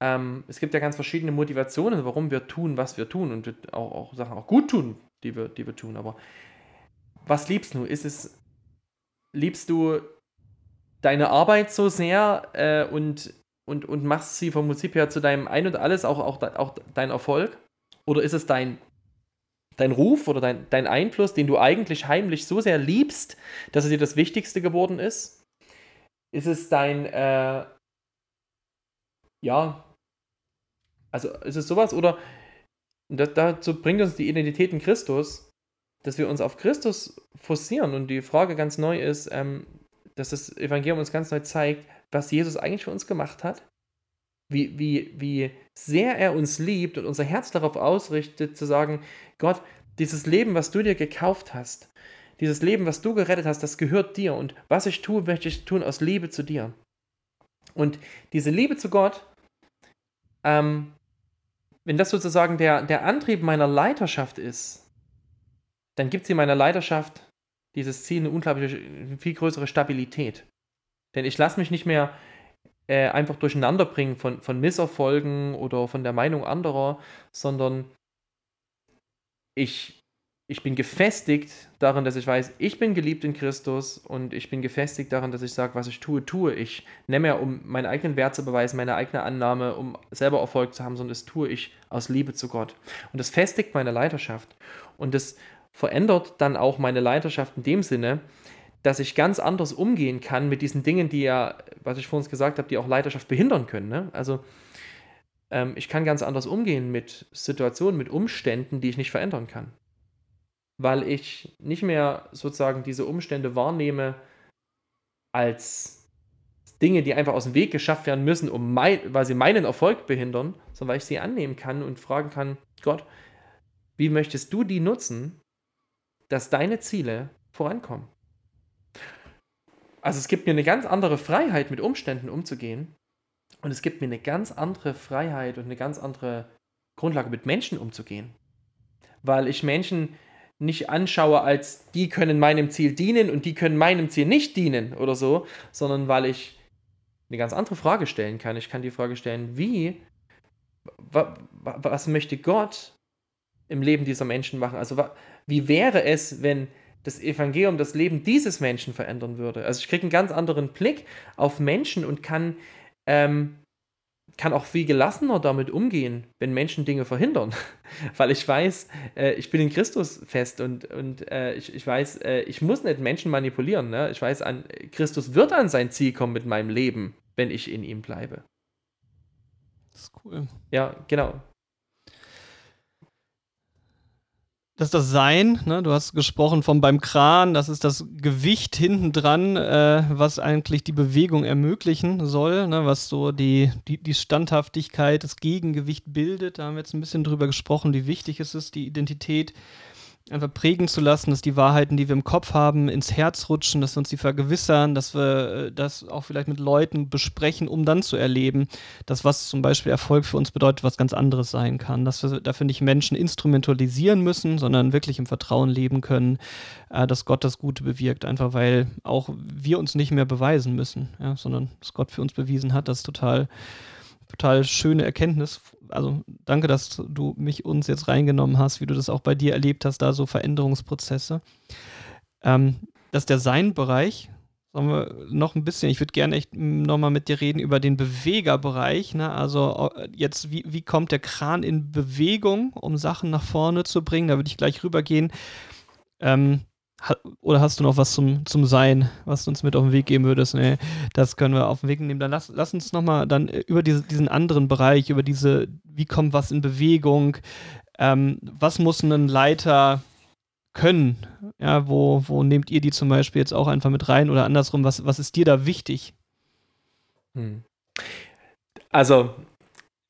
Ähm, es gibt ja ganz verschiedene Motivationen, warum wir tun, was wir tun und auch, auch Sachen auch gut tun, die wir, die wir tun. Aber was liebst du? Ist es, liebst du deine Arbeit so sehr äh, und und, und machst sie vom Prinzip her zu deinem Ein und Alles, auch, auch, auch dein Erfolg? Oder ist es dein, dein Ruf oder dein, dein Einfluss, den du eigentlich heimlich so sehr liebst, dass es dir das Wichtigste geworden ist? Ist es dein, äh, ja, also ist es sowas oder das, dazu bringt uns die Identität in Christus, dass wir uns auf Christus forcieren und die Frage ganz neu ist, ähm, dass das Evangelium uns ganz neu zeigt, was Jesus eigentlich für uns gemacht hat. wie, wie, wie sehr er uns liebt und unser Herz darauf ausrichtet, zu sagen, Gott, dieses Leben, was du dir gekauft hast, dieses Leben, was du gerettet hast, das gehört dir und was ich tue, möchte ich tun aus Liebe zu dir. Und diese Liebe zu Gott, ähm, wenn das sozusagen der, der Antrieb meiner Leiterschaft ist, dann gibt es in meiner Leiterschaft dieses Ziel eine unglaubliche, viel größere Stabilität. Denn ich lasse mich nicht mehr äh, einfach durcheinander bringen von, von Misserfolgen oder von der Meinung anderer, sondern ich, ich bin gefestigt darin, dass ich weiß, ich bin geliebt in Christus und ich bin gefestigt darin, dass ich sage, was ich tue, tue ich. Nicht mehr, um meinen eigenen Wert zu beweisen, meine eigene Annahme, um selber Erfolg zu haben, sondern das tue ich aus Liebe zu Gott. Und das festigt meine Leiterschaft. Und das verändert dann auch meine Leiterschaft in dem Sinne, dass ich ganz anders umgehen kann mit diesen Dingen, die ja, was ich vorhin gesagt habe, die auch Leiterschaft behindern können. Ne? Also ähm, ich kann ganz anders umgehen mit Situationen, mit Umständen, die ich nicht verändern kann. Weil ich nicht mehr sozusagen diese Umstände wahrnehme als Dinge, die einfach aus dem Weg geschafft werden müssen, um mein, weil sie meinen Erfolg behindern, sondern weil ich sie annehmen kann und fragen kann, Gott, wie möchtest du die nutzen, dass deine Ziele vorankommen? Also es gibt mir eine ganz andere Freiheit, mit Umständen umzugehen. Und es gibt mir eine ganz andere Freiheit und eine ganz andere Grundlage, mit Menschen umzugehen. Weil ich Menschen nicht anschaue, als die können meinem Ziel dienen und die können meinem Ziel nicht dienen oder so, sondern weil ich eine ganz andere Frage stellen kann. Ich kann die Frage stellen, wie, was möchte Gott im Leben dieser Menschen machen? Also wie wäre es, wenn das Evangelium das Leben dieses Menschen verändern würde. Also ich kriege einen ganz anderen Blick auf Menschen und kann, ähm, kann auch viel gelassener damit umgehen, wenn Menschen Dinge verhindern. Weil ich weiß, äh, ich bin in Christus fest und, und äh, ich, ich weiß, äh, ich muss nicht Menschen manipulieren. Ne? Ich weiß, an, Christus wird an sein Ziel kommen mit meinem Leben, wenn ich in ihm bleibe. Das ist cool. Ja, genau. Das ist das Sein, ne? du hast gesprochen vom beim Kran, das ist das Gewicht hinten dran, äh, was eigentlich die Bewegung ermöglichen soll, ne? was so die, die, die Standhaftigkeit, das Gegengewicht bildet. Da haben wir jetzt ein bisschen drüber gesprochen, wie wichtig es ist, die Identität einfach prägen zu lassen, dass die Wahrheiten, die wir im Kopf haben, ins Herz rutschen, dass wir uns die vergewissern, dass wir äh, das auch vielleicht mit Leuten besprechen, um dann zu erleben, dass was zum Beispiel Erfolg für uns bedeutet, was ganz anderes sein kann. Dass wir dafür nicht Menschen instrumentalisieren müssen, sondern wirklich im Vertrauen leben können, äh, dass Gott das Gute bewirkt, einfach weil auch wir uns nicht mehr beweisen müssen, ja, sondern dass Gott für uns bewiesen hat, das ist total total schöne Erkenntnis. Also danke, dass du mich uns jetzt reingenommen hast, wie du das auch bei dir erlebt hast, da so Veränderungsprozesse. Ähm, das ist der Sein-Bereich. Sollen wir noch ein bisschen, ich würde gerne echt nochmal mit dir reden über den Bewegerbereich. Ne? Also jetzt, wie, wie kommt der Kran in Bewegung, um Sachen nach vorne zu bringen? Da würde ich gleich rübergehen. Ähm, oder hast du noch was zum, zum Sein, was du uns mit auf den Weg geben würdest? Nee, das können wir auf den Weg nehmen. Dann lass, lass uns nochmal dann äh, über diese, diesen anderen Bereich, über diese, wie kommt was in Bewegung, ähm, was muss ein Leiter können? Ja, wo, wo nehmt ihr die zum Beispiel jetzt auch einfach mit rein oder andersrum, was, was ist dir da wichtig? Hm. Also,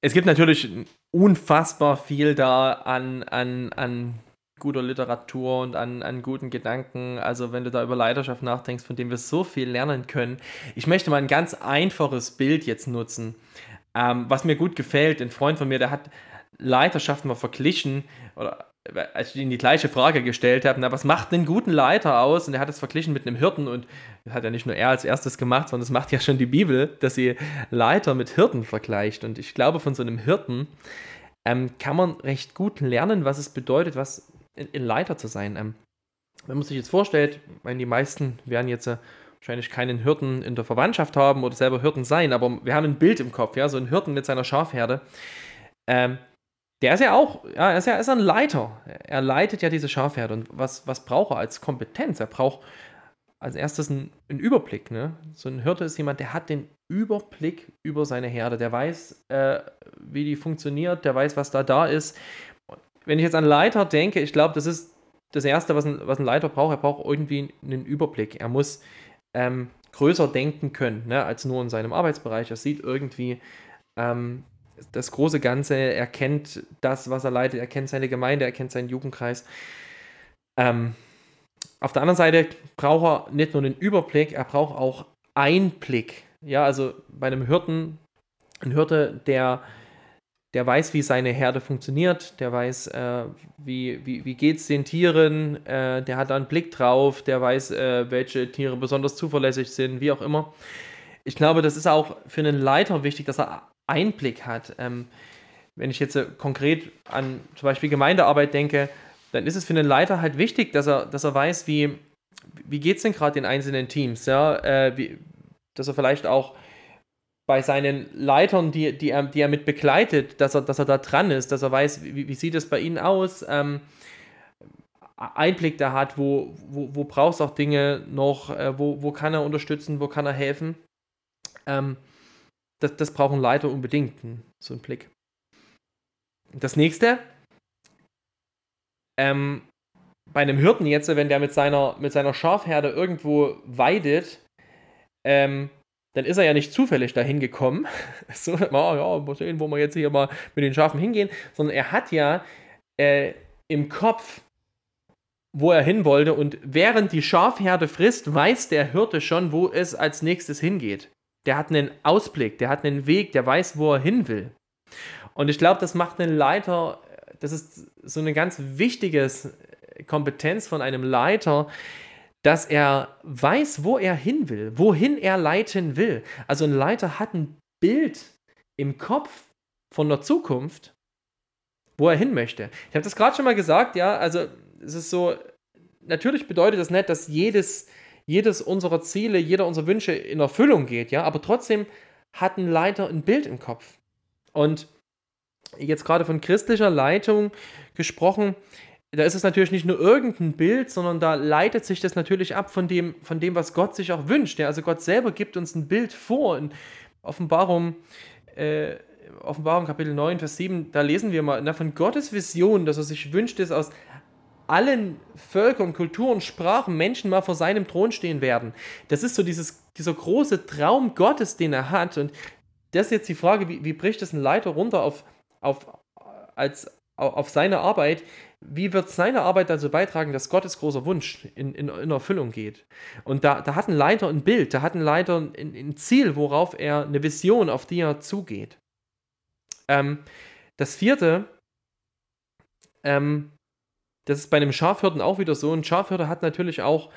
es gibt natürlich unfassbar viel da an, an, an guter Literatur und an, an guten Gedanken. Also wenn du da über Leidenschaft nachdenkst, von dem wir so viel lernen können. Ich möchte mal ein ganz einfaches Bild jetzt nutzen, ähm, was mir gut gefällt. Ein Freund von mir, der hat Leiterschaft mal verglichen, oder als ich ihm die gleiche Frage gestellt habe, na, was macht einen guten Leiter aus? Und er hat es verglichen mit einem Hirten und das hat ja nicht nur er als erstes gemacht, sondern das macht ja schon die Bibel, dass sie Leiter mit Hirten vergleicht. Und ich glaube, von so einem Hirten ähm, kann man recht gut lernen, was es bedeutet, was in Leiter zu sein. Ähm, wenn man sich jetzt vorstellt, weil die meisten werden jetzt äh, wahrscheinlich keinen Hirten in der Verwandtschaft haben oder selber Hirten sein, aber wir haben ein Bild im Kopf, ja, so ein Hirten mit seiner Schafherde. Ähm, der ist ja auch, ja, er ist ja ist ein Leiter. Er leitet ja diese Schafherde. Und was, was braucht er als Kompetenz? Er braucht als erstes einen, einen, Überblick. Ne? So ein Hirte ist jemand, der hat den Überblick über seine Herde. Der weiß, äh, wie die funktioniert, der weiß, was da da ist wenn ich jetzt an Leiter denke, ich glaube, das ist das Erste, was ein, was ein Leiter braucht. Er braucht irgendwie einen Überblick. Er muss ähm, größer denken können, ne, als nur in seinem Arbeitsbereich. Er sieht irgendwie, ähm, das große Ganze, er kennt das, was er leitet, er kennt seine Gemeinde, er kennt seinen Jugendkreis. Ähm, auf der anderen Seite braucht er nicht nur den Überblick, er braucht auch Einblick. Ja, also bei einem Hirten, ein Hirte, der, der weiß, wie seine Herde funktioniert, der weiß, äh, wie, wie, wie geht es den Tieren, äh, der hat da einen Blick drauf, der weiß, äh, welche Tiere besonders zuverlässig sind, wie auch immer. Ich glaube, das ist auch für einen Leiter wichtig, dass er Einblick hat. Ähm, wenn ich jetzt äh, konkret an zum Beispiel Gemeindearbeit denke, dann ist es für einen Leiter halt wichtig, dass er, dass er weiß, wie, wie geht es denn gerade den einzelnen Teams, ja, äh, wie, dass er vielleicht auch bei seinen Leitern, die, die, er, die er mit begleitet, dass er, dass er da dran ist, dass er weiß, wie, wie sieht es bei ihnen aus, ähm, Einblick da hat, wo, wo, wo brauchst du auch Dinge noch, äh, wo, wo kann er unterstützen, wo kann er helfen. Ähm, das, das braucht ein Leiter unbedingt, so einen Blick. Das nächste, ähm, bei einem Hirten jetzt, wenn der mit seiner, mit seiner Schafherde irgendwo weidet, ähm, dann ist er ja nicht zufällig dahin gekommen. so, oh, ja, mal sehen, wo wir jetzt hier mal mit den Schafen hingehen, sondern er hat ja äh, im Kopf, wo er hin wollte und während die Schafherde frisst, weiß der Hirte schon, wo es als nächstes hingeht. Der hat einen Ausblick, der hat einen Weg, der weiß, wo er hin will. Und ich glaube, das macht einen Leiter das ist so eine ganz wichtige Kompetenz von einem Leiter, dass er weiß, wo er hin will, wohin er leiten will. Also ein Leiter hat ein Bild im Kopf von der Zukunft, wo er hin möchte. Ich habe das gerade schon mal gesagt, ja, also es ist so, natürlich bedeutet das nicht, dass jedes, jedes unserer Ziele, jeder unserer Wünsche in Erfüllung geht, ja, aber trotzdem hat ein Leiter ein Bild im Kopf. Und jetzt gerade von christlicher Leitung gesprochen, da ist es natürlich nicht nur irgendein Bild, sondern da leitet sich das natürlich ab von dem, von dem was Gott sich auch wünscht. Ja, also Gott selber gibt uns ein Bild vor. In Offenbarung, äh, Offenbarung Kapitel 9, Vers 7, da lesen wir mal na, von Gottes Vision, dass er sich wünscht, dass aus allen Völkern, Kulturen, Sprachen Menschen mal vor seinem Thron stehen werden. Das ist so dieses, dieser große Traum Gottes, den er hat. Und das ist jetzt die Frage, wie, wie bricht das ein Leiter runter auf auf, als, auf seine Arbeit, wie wird seine Arbeit dazu beitragen, dass Gottes großer Wunsch in, in, in Erfüllung geht? Und da, da hat ein Leiter ein Bild, da hat ein Leiter ein, ein Ziel, worauf er eine Vision, auf die er zugeht. Ähm, das vierte, ähm, das ist bei einem Schafhirten auch wieder so. Ein Schafhirte hat natürlich auch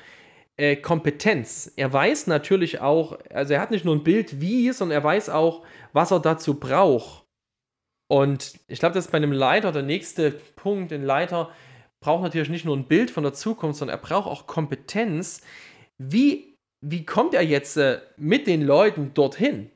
äh, Kompetenz. Er weiß natürlich auch, also er hat nicht nur ein Bild wie, sondern er weiß auch, was er dazu braucht und ich glaube, das ist bei einem Leiter der nächste Punkt. Ein Leiter braucht natürlich nicht nur ein Bild von der Zukunft, sondern er braucht auch Kompetenz. Wie, wie kommt er jetzt äh, mit den Leuten dorthin?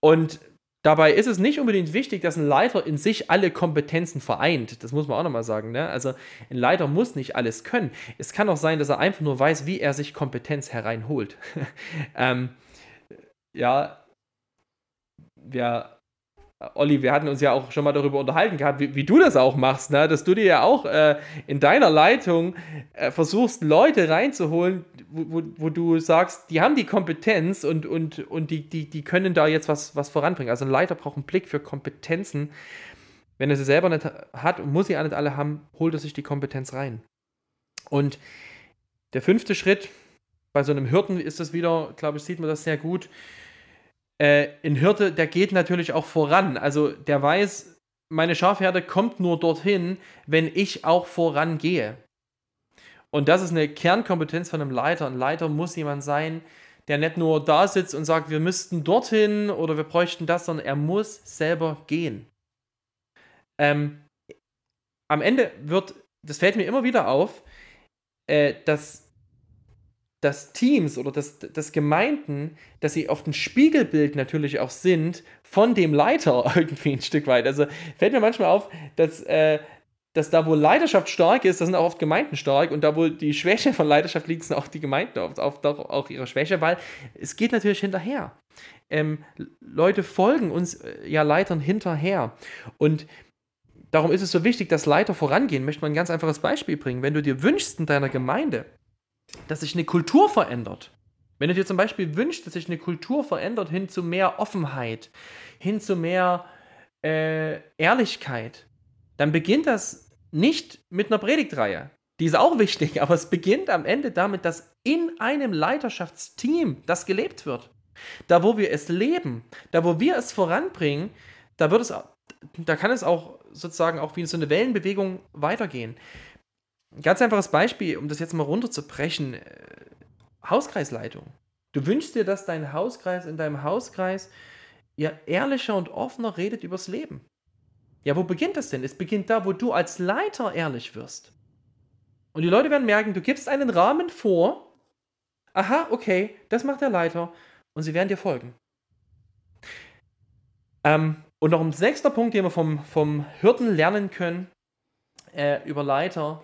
Und dabei ist es nicht unbedingt wichtig, dass ein Leiter in sich alle Kompetenzen vereint. Das muss man auch nochmal sagen. Ne? Also ein Leiter muss nicht alles können. Es kann auch sein, dass er einfach nur weiß, wie er sich Kompetenz hereinholt. ähm, ja, wir Olli, wir hatten uns ja auch schon mal darüber unterhalten gehabt, wie, wie du das auch machst, ne? dass du dir ja auch äh, in deiner Leitung äh, versuchst, Leute reinzuholen, wo, wo, wo, du sagst, die haben die Kompetenz und, und, und die, die, die können da jetzt was, was voranbringen. Also ein Leiter braucht einen Blick für Kompetenzen. Wenn er sie selber nicht hat und muss sie auch nicht alle haben, holt er sich die Kompetenz rein. Und der fünfte Schritt, bei so einem Hirten ist das wieder, glaube ich, sieht man das sehr gut äh, ein Hirte, der geht natürlich auch voran. Also der weiß, meine Schafherde kommt nur dorthin, wenn ich auch vorangehe. Und das ist eine Kernkompetenz von einem Leiter. Ein Leiter muss jemand sein, der nicht nur da sitzt und sagt, wir müssten dorthin oder wir bräuchten das, sondern er muss selber gehen. Ähm, am Ende wird, das fällt mir immer wieder auf, äh, dass dass Teams oder dass, dass Gemeinden, dass sie oft ein Spiegelbild natürlich auch sind von dem Leiter irgendwie ein Stück weit. Also fällt mir manchmal auf, dass, äh, dass da, wo Leiterschaft stark ist, da sind auch oft Gemeinden stark und da, wo die Schwäche von Leiterschaft liegt, sind auch die Gemeinden oft, oft auch, ihre Schwäche, weil es geht natürlich hinterher. Ähm, Leute folgen uns äh, ja Leitern hinterher. Und darum ist es so wichtig, dass Leiter vorangehen. Möchte mal ein ganz einfaches Beispiel bringen. Wenn du dir wünschst in deiner Gemeinde, dass sich eine Kultur verändert. Wenn du dir zum Beispiel wünschst, dass sich eine Kultur verändert hin zu mehr Offenheit, hin zu mehr äh, Ehrlichkeit, dann beginnt das nicht mit einer Predigtreihe. Die ist auch wichtig, aber es beginnt am Ende damit, dass in einem Leiterschaftsteam das gelebt wird. Da, wo wir es leben, da, wo wir es voranbringen, da wird es, da kann es auch sozusagen auch wie so eine Wellenbewegung weitergehen. Ein ganz einfaches Beispiel, um das jetzt mal runterzubrechen: äh, Hauskreisleitung. Du wünschst dir, dass dein Hauskreis in deinem Hauskreis ihr ehrlicher und offener redet übers Leben. Ja, wo beginnt das denn? Es beginnt da, wo du als Leiter ehrlich wirst. Und die Leute werden merken, du gibst einen Rahmen vor. Aha, okay, das macht der Leiter. Und sie werden dir folgen. Ähm, und noch ein sechster Punkt, den wir vom, vom Hirten lernen können, äh, über Leiter.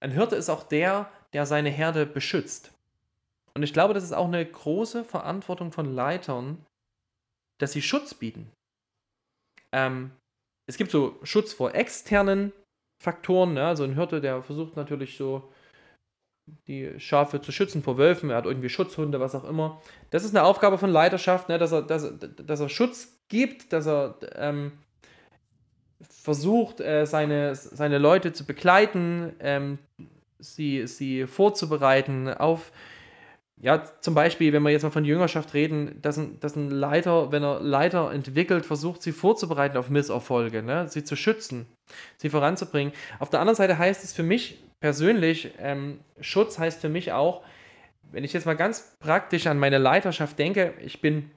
Ein Hirte ist auch der, der seine Herde beschützt. Und ich glaube, das ist auch eine große Verantwortung von Leitern, dass sie Schutz bieten. Ähm, es gibt so Schutz vor externen Faktoren. Ne? Also ein Hirte, der versucht natürlich so die Schafe zu schützen vor Wölfen. Er hat irgendwie Schutzhunde, was auch immer. Das ist eine Aufgabe von Leiterschaft, ne? dass, er, dass, dass er Schutz gibt, dass er ähm, versucht, äh, seine, seine Leute zu begleiten, ähm, sie, sie vorzubereiten auf ja, zum Beispiel, wenn wir jetzt mal von Jüngerschaft reden, dass ein, dass ein Leiter, wenn er Leiter entwickelt, versucht, sie vorzubereiten auf Misserfolge, ne? sie zu schützen, sie voranzubringen. Auf der anderen Seite heißt es für mich persönlich, ähm, Schutz heißt für mich auch, wenn ich jetzt mal ganz praktisch an meine Leiterschaft denke, ich bin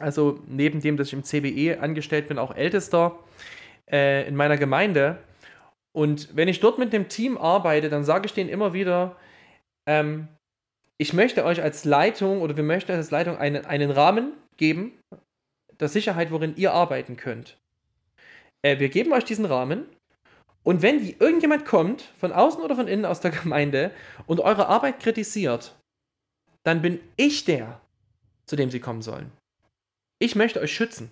also neben dem, dass ich im CBE angestellt bin, auch Ältester äh, in meiner Gemeinde. Und wenn ich dort mit dem Team arbeite, dann sage ich denen immer wieder, ähm, ich möchte euch als Leitung oder wir möchten als Leitung einen, einen Rahmen geben, der Sicherheit, worin ihr arbeiten könnt. Äh, wir geben euch diesen Rahmen und wenn die, irgendjemand kommt, von außen oder von innen aus der Gemeinde und eure Arbeit kritisiert, dann bin ich der, zu dem sie kommen sollen. Ich möchte euch schützen.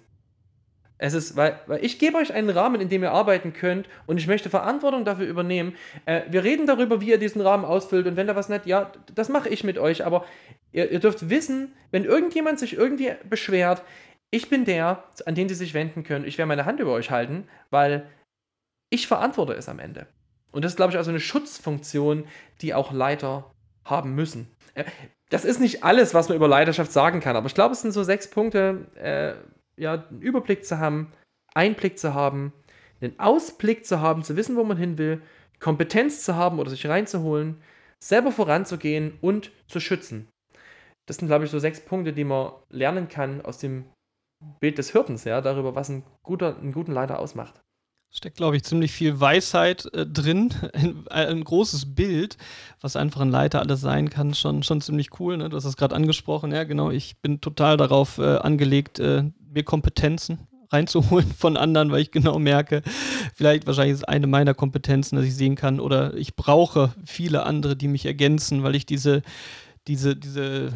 Es ist, weil, weil ich gebe euch einen Rahmen, in dem ihr arbeiten könnt und ich möchte Verantwortung dafür übernehmen. Äh, wir reden darüber, wie ihr diesen Rahmen ausfüllt und wenn da was nicht, ja, das mache ich mit euch, aber ihr, ihr dürft wissen, wenn irgendjemand sich irgendwie beschwert, ich bin der, an den sie sich wenden können. Ich werde meine Hand über euch halten, weil ich verantworte es am Ende. Und das ist, glaube ich, also eine Schutzfunktion, die auch Leiter haben müssen. Äh, das ist nicht alles, was man über Leiterschaft sagen kann, aber ich glaube, es sind so sechs Punkte, äh, ja, einen Überblick zu haben, Einblick zu haben, einen Ausblick zu haben, zu wissen, wo man hin will, Kompetenz zu haben oder sich reinzuholen, selber voranzugehen und zu schützen. Das sind, glaube ich, so sechs Punkte, die man lernen kann aus dem Bild des Hirtens, ja, darüber, was ein guter, einen guten Leiter ausmacht. Steckt, glaube ich, ziemlich viel Weisheit äh, drin. Ein, ein, großes Bild, was einfach ein Leiter alles sein kann. Schon, schon ziemlich cool. Ne? Du hast es gerade angesprochen. Ja, genau. Ich bin total darauf äh, angelegt, äh, mir Kompetenzen reinzuholen von anderen, weil ich genau merke, vielleicht wahrscheinlich ist eine meiner Kompetenzen, dass ich sehen kann oder ich brauche viele andere, die mich ergänzen, weil ich diese diese, diese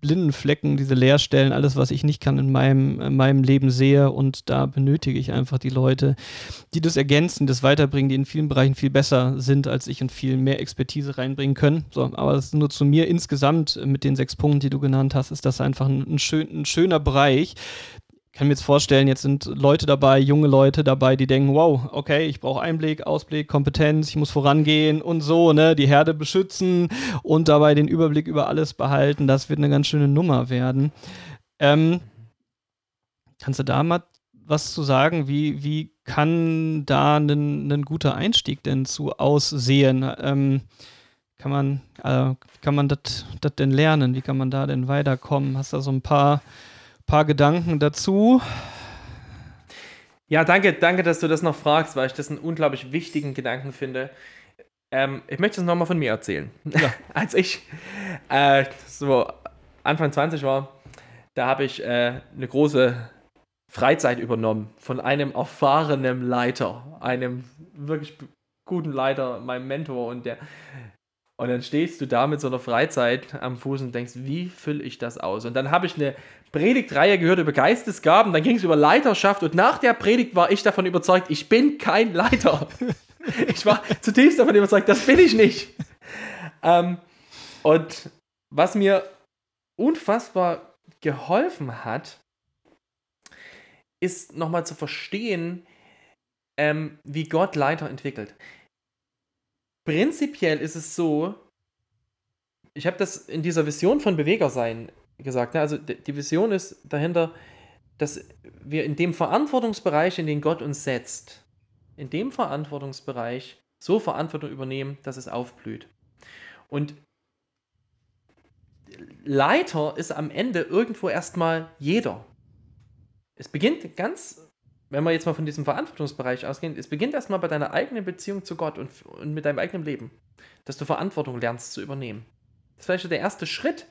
blinden Flecken, diese Leerstellen, alles, was ich nicht kann in meinem, in meinem Leben sehe. Und da benötige ich einfach die Leute, die das ergänzen, das weiterbringen, die in vielen Bereichen viel besser sind als ich und viel mehr Expertise reinbringen können. So, aber das ist nur zu mir insgesamt mit den sechs Punkten, die du genannt hast, ist das einfach ein, ein, schön, ein schöner Bereich, kann mir jetzt vorstellen, jetzt sind Leute dabei, junge Leute dabei, die denken, wow, okay, ich brauche Einblick, Ausblick, Kompetenz, ich muss vorangehen und so, ne, die Herde beschützen und dabei den Überblick über alles behalten. Das wird eine ganz schöne Nummer werden. Ähm, kannst du da mal was zu sagen? Wie, wie kann da ein, guter Einstieg denn zu aussehen? Ähm, kann man, äh, kann man das denn lernen? Wie kann man da denn weiterkommen? Hast du da so ein paar paar Gedanken dazu. Ja, danke, danke, dass du das noch fragst, weil ich das einen unglaublich wichtigen Gedanken finde. Ähm, ich möchte es nochmal von mir erzählen. Ja. Als ich äh, so Anfang 20 war, da habe ich äh, eine große Freizeit übernommen von einem erfahrenen Leiter, einem wirklich guten Leiter, meinem Mentor und der und dann stehst du da mit so einer Freizeit am Fuß und denkst, wie fülle ich das aus? Und dann habe ich eine Predigtreihe gehört über Geistesgaben, dann ging es über Leiterschaft und nach der Predigt war ich davon überzeugt, ich bin kein Leiter. ich war zutiefst davon überzeugt, das bin ich nicht. Ähm, und was mir unfassbar geholfen hat, ist nochmal zu verstehen, ähm, wie Gott Leiter entwickelt. Prinzipiell ist es so, ich habe das in dieser Vision von Bewegersein gesagt. Ne? Also die Vision ist dahinter, dass wir in dem Verantwortungsbereich, in den Gott uns setzt, in dem Verantwortungsbereich so Verantwortung übernehmen, dass es aufblüht. Und Leiter ist am Ende irgendwo erstmal jeder. Es beginnt ganz, wenn wir jetzt mal von diesem Verantwortungsbereich ausgehen, es beginnt erstmal bei deiner eigenen Beziehung zu Gott und, und mit deinem eigenen Leben, dass du Verantwortung lernst zu übernehmen. Das ist vielleicht der erste Schritt,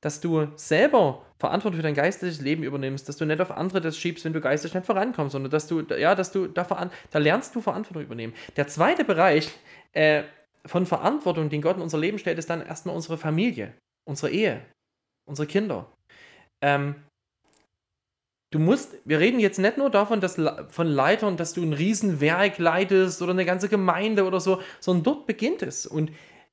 dass du selber Verantwortung für dein geistliches Leben übernimmst, dass du nicht auf andere das schiebst, wenn du geistig nicht vorankommst, sondern dass du, ja, dass du da, da lernst du Verantwortung übernehmen. Der zweite Bereich äh, von Verantwortung, den Gott in unser Leben stellt, ist dann erstmal unsere Familie, unsere Ehe, unsere Kinder. Ähm, du musst, wir reden jetzt nicht nur davon, dass von Leitern, dass du ein Riesenwerk leitest oder eine ganze Gemeinde oder so, sondern dort beginnt es. Und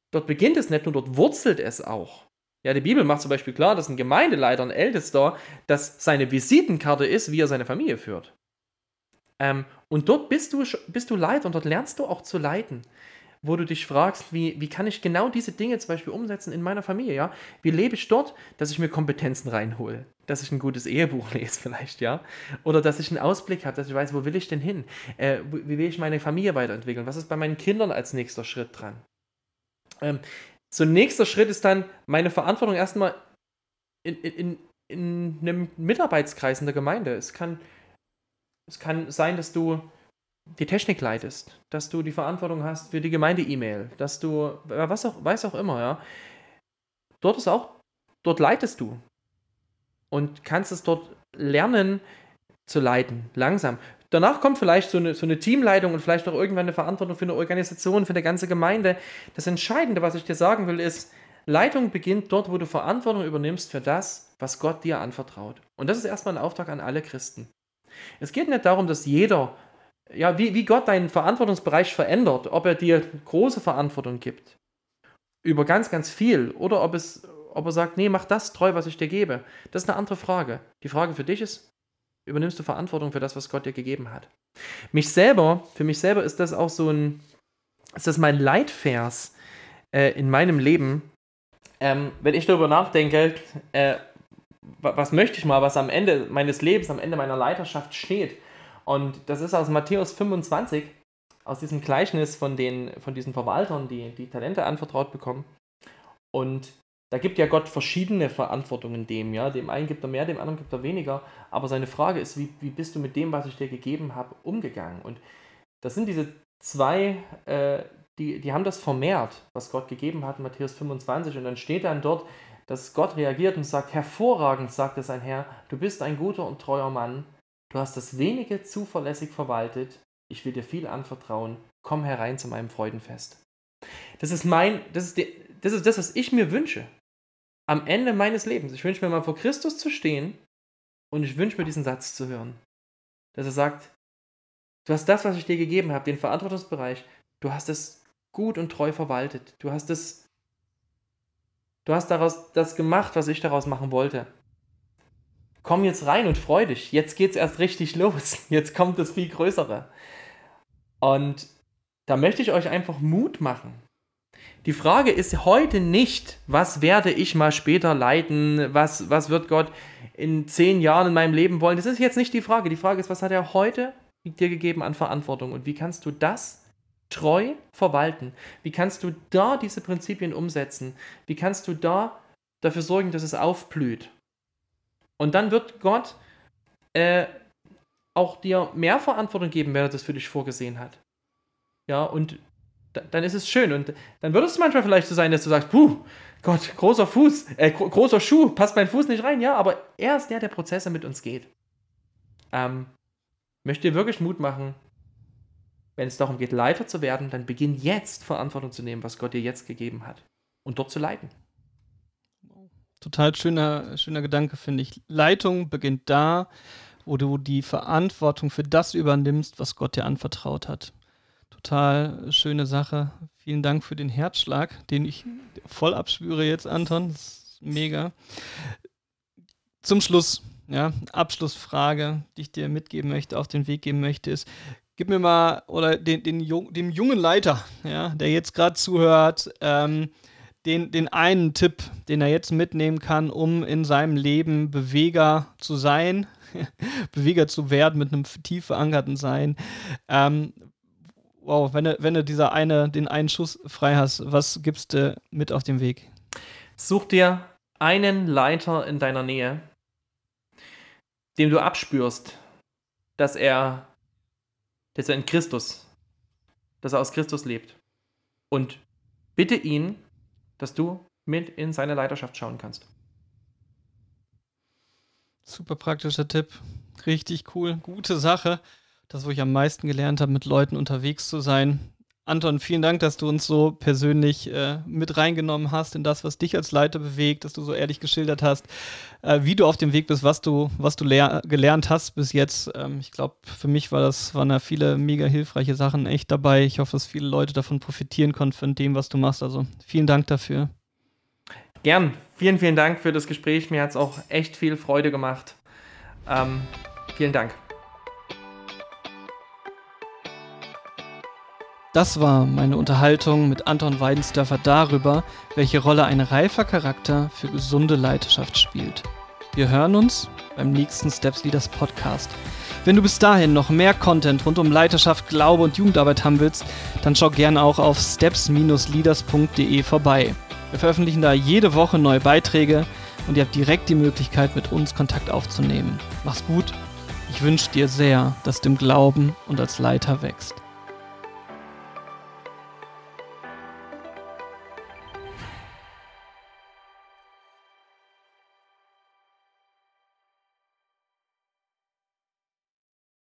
dort beginnt es nicht nur, dort wurzelt es auch. Ja, die Bibel macht zum Beispiel klar, dass ein Gemeindeleiter, ein Ältester, dass seine Visitenkarte ist, wie er seine Familie führt. Ähm, und dort bist du, bist du Leiter und dort lernst du auch zu leiten. Wo du dich fragst, wie, wie kann ich genau diese Dinge zum Beispiel umsetzen in meiner Familie, ja? Wie lebe ich dort, dass ich mir Kompetenzen reinhole? Dass ich ein gutes Ehebuch lese vielleicht, ja? Oder dass ich einen Ausblick habe, dass ich weiß, wo will ich denn hin? Äh, wie will ich meine Familie weiterentwickeln? Was ist bei meinen Kindern als nächster Schritt dran? Ähm, so ein nächster Schritt ist dann meine Verantwortung erstmal in, in, in einem Mitarbeitskreis in der Gemeinde. Es kann, es kann sein, dass du die Technik leitest, dass du die Verantwortung hast für die Gemeinde-E-Mail, dass du, was auch, weiß auch immer, ja. Dort ist auch, dort leitest du und kannst es dort lernen zu leiten, langsam. Danach kommt vielleicht so eine, so eine Teamleitung und vielleicht auch irgendwann eine Verantwortung für eine Organisation, für eine ganze Gemeinde. Das Entscheidende, was ich dir sagen will, ist, Leitung beginnt dort, wo du Verantwortung übernimmst für das, was Gott dir anvertraut. Und das ist erstmal ein Auftrag an alle Christen. Es geht nicht darum, dass jeder, ja, wie, wie Gott deinen Verantwortungsbereich verändert, ob er dir große Verantwortung gibt, über ganz, ganz viel, oder ob, es, ob er sagt, nee, mach das treu, was ich dir gebe. Das ist eine andere Frage. Die Frage für dich ist, übernimmst du Verantwortung für das, was Gott dir gegeben hat. Mich selber, für mich selber ist das auch so ein, ist das mein Leitvers äh, in meinem Leben. Ähm, wenn ich darüber nachdenke, äh, was möchte ich mal, was am Ende meines Lebens, am Ende meiner Leiterschaft steht. Und das ist aus Matthäus 25, aus diesem Gleichnis von, den, von diesen Verwaltern, die die Talente anvertraut bekommen. Und da gibt ja Gott verschiedene Verantwortungen dem, ja. Dem einen gibt er mehr, dem anderen gibt er weniger. Aber seine Frage ist, wie, wie bist du mit dem, was ich dir gegeben habe, umgegangen? Und das sind diese zwei, äh, die, die haben das vermehrt, was Gott gegeben hat Matthäus 25. Und dann steht dann dort, dass Gott reagiert und sagt, hervorragend, sagte sein Herr, du bist ein guter und treuer Mann, du hast das wenige zuverlässig verwaltet, ich will dir viel anvertrauen, komm herein zu meinem Freudenfest. Das ist mein, das ist, die, das ist das, was ich mir wünsche am Ende meines Lebens. Ich wünsche mir mal vor Christus zu stehen und ich wünsche mir diesen Satz zu hören. Dass er sagt, du hast das, was ich dir gegeben habe, den Verantwortungsbereich, du hast es gut und treu verwaltet. Du hast es, du hast daraus das gemacht, was ich daraus machen wollte. Komm jetzt rein und freu dich. Jetzt geht's erst richtig los. Jetzt kommt das viel Größere. Und da möchte ich euch einfach Mut machen. Die Frage ist heute nicht, was werde ich mal später leiden, was, was wird Gott in zehn Jahren in meinem Leben wollen. Das ist jetzt nicht die Frage. Die Frage ist, was hat er heute dir gegeben an Verantwortung und wie kannst du das treu verwalten? Wie kannst du da diese Prinzipien umsetzen? Wie kannst du da dafür sorgen, dass es aufblüht? Und dann wird Gott äh, auch dir mehr Verantwortung geben, wenn er das für dich vorgesehen hat. Ja, und dann ist es schön. Und dann würde es manchmal vielleicht so sein, dass du sagst, puh, Gott, großer Fuß, äh, gro großer Schuh, passt mein Fuß nicht rein. Ja, aber er ist der, der Prozesse mit uns geht. Ähm, möchte dir wirklich Mut machen, wenn es darum geht, Leiter zu werden, dann beginn jetzt Verantwortung zu nehmen, was Gott dir jetzt gegeben hat. Und dort zu leiten. Total schöner, schöner Gedanke, finde ich. Leitung beginnt da, wo du die Verantwortung für das übernimmst, was Gott dir anvertraut hat total schöne Sache. Vielen Dank für den Herzschlag, den ich voll abspüre jetzt, Anton. Das Mega. Zum Schluss, ja, Abschlussfrage, die ich dir mitgeben möchte, auf den Weg geben möchte, ist, gib mir mal, oder den, den dem jungen Leiter, ja, der jetzt gerade zuhört, ähm, den, den einen Tipp, den er jetzt mitnehmen kann, um in seinem Leben Beweger zu sein, Beweger zu werden mit einem tief verankerten Sein. Ähm, wow, wenn du, wenn du dieser eine, den einen Schuss frei hast, was gibst du mit auf dem Weg? Such dir einen Leiter in deiner Nähe, dem du abspürst, dass er, dass er in Christus, dass er aus Christus lebt. Und bitte ihn, dass du mit in seine Leiterschaft schauen kannst. Super praktischer Tipp. Richtig cool. Gute Sache. Das, wo ich am meisten gelernt habe, mit Leuten unterwegs zu sein. Anton, vielen Dank, dass du uns so persönlich äh, mit reingenommen hast in das, was dich als Leiter bewegt, dass du so ehrlich geschildert hast, äh, wie du auf dem Weg bist, was du, was du gelernt hast bis jetzt. Ähm, ich glaube, für mich war das, waren da viele mega hilfreiche Sachen echt dabei. Ich hoffe, dass viele Leute davon profitieren konnten von dem, was du machst. Also vielen Dank dafür. Gern. Vielen, vielen Dank für das Gespräch. Mir hat es auch echt viel Freude gemacht. Ähm, vielen Dank. Das war meine Unterhaltung mit Anton Weidensdörfer darüber, welche Rolle ein reifer Charakter für gesunde Leiterschaft spielt. Wir hören uns beim nächsten Steps Leaders Podcast. Wenn du bis dahin noch mehr Content rund um Leiterschaft, Glaube und Jugendarbeit haben willst, dann schau gerne auch auf steps-leaders.de vorbei. Wir veröffentlichen da jede Woche neue Beiträge und ihr habt direkt die Möglichkeit, mit uns Kontakt aufzunehmen. Mach's gut. Ich wünsche dir sehr, dass du im Glauben und als Leiter wächst.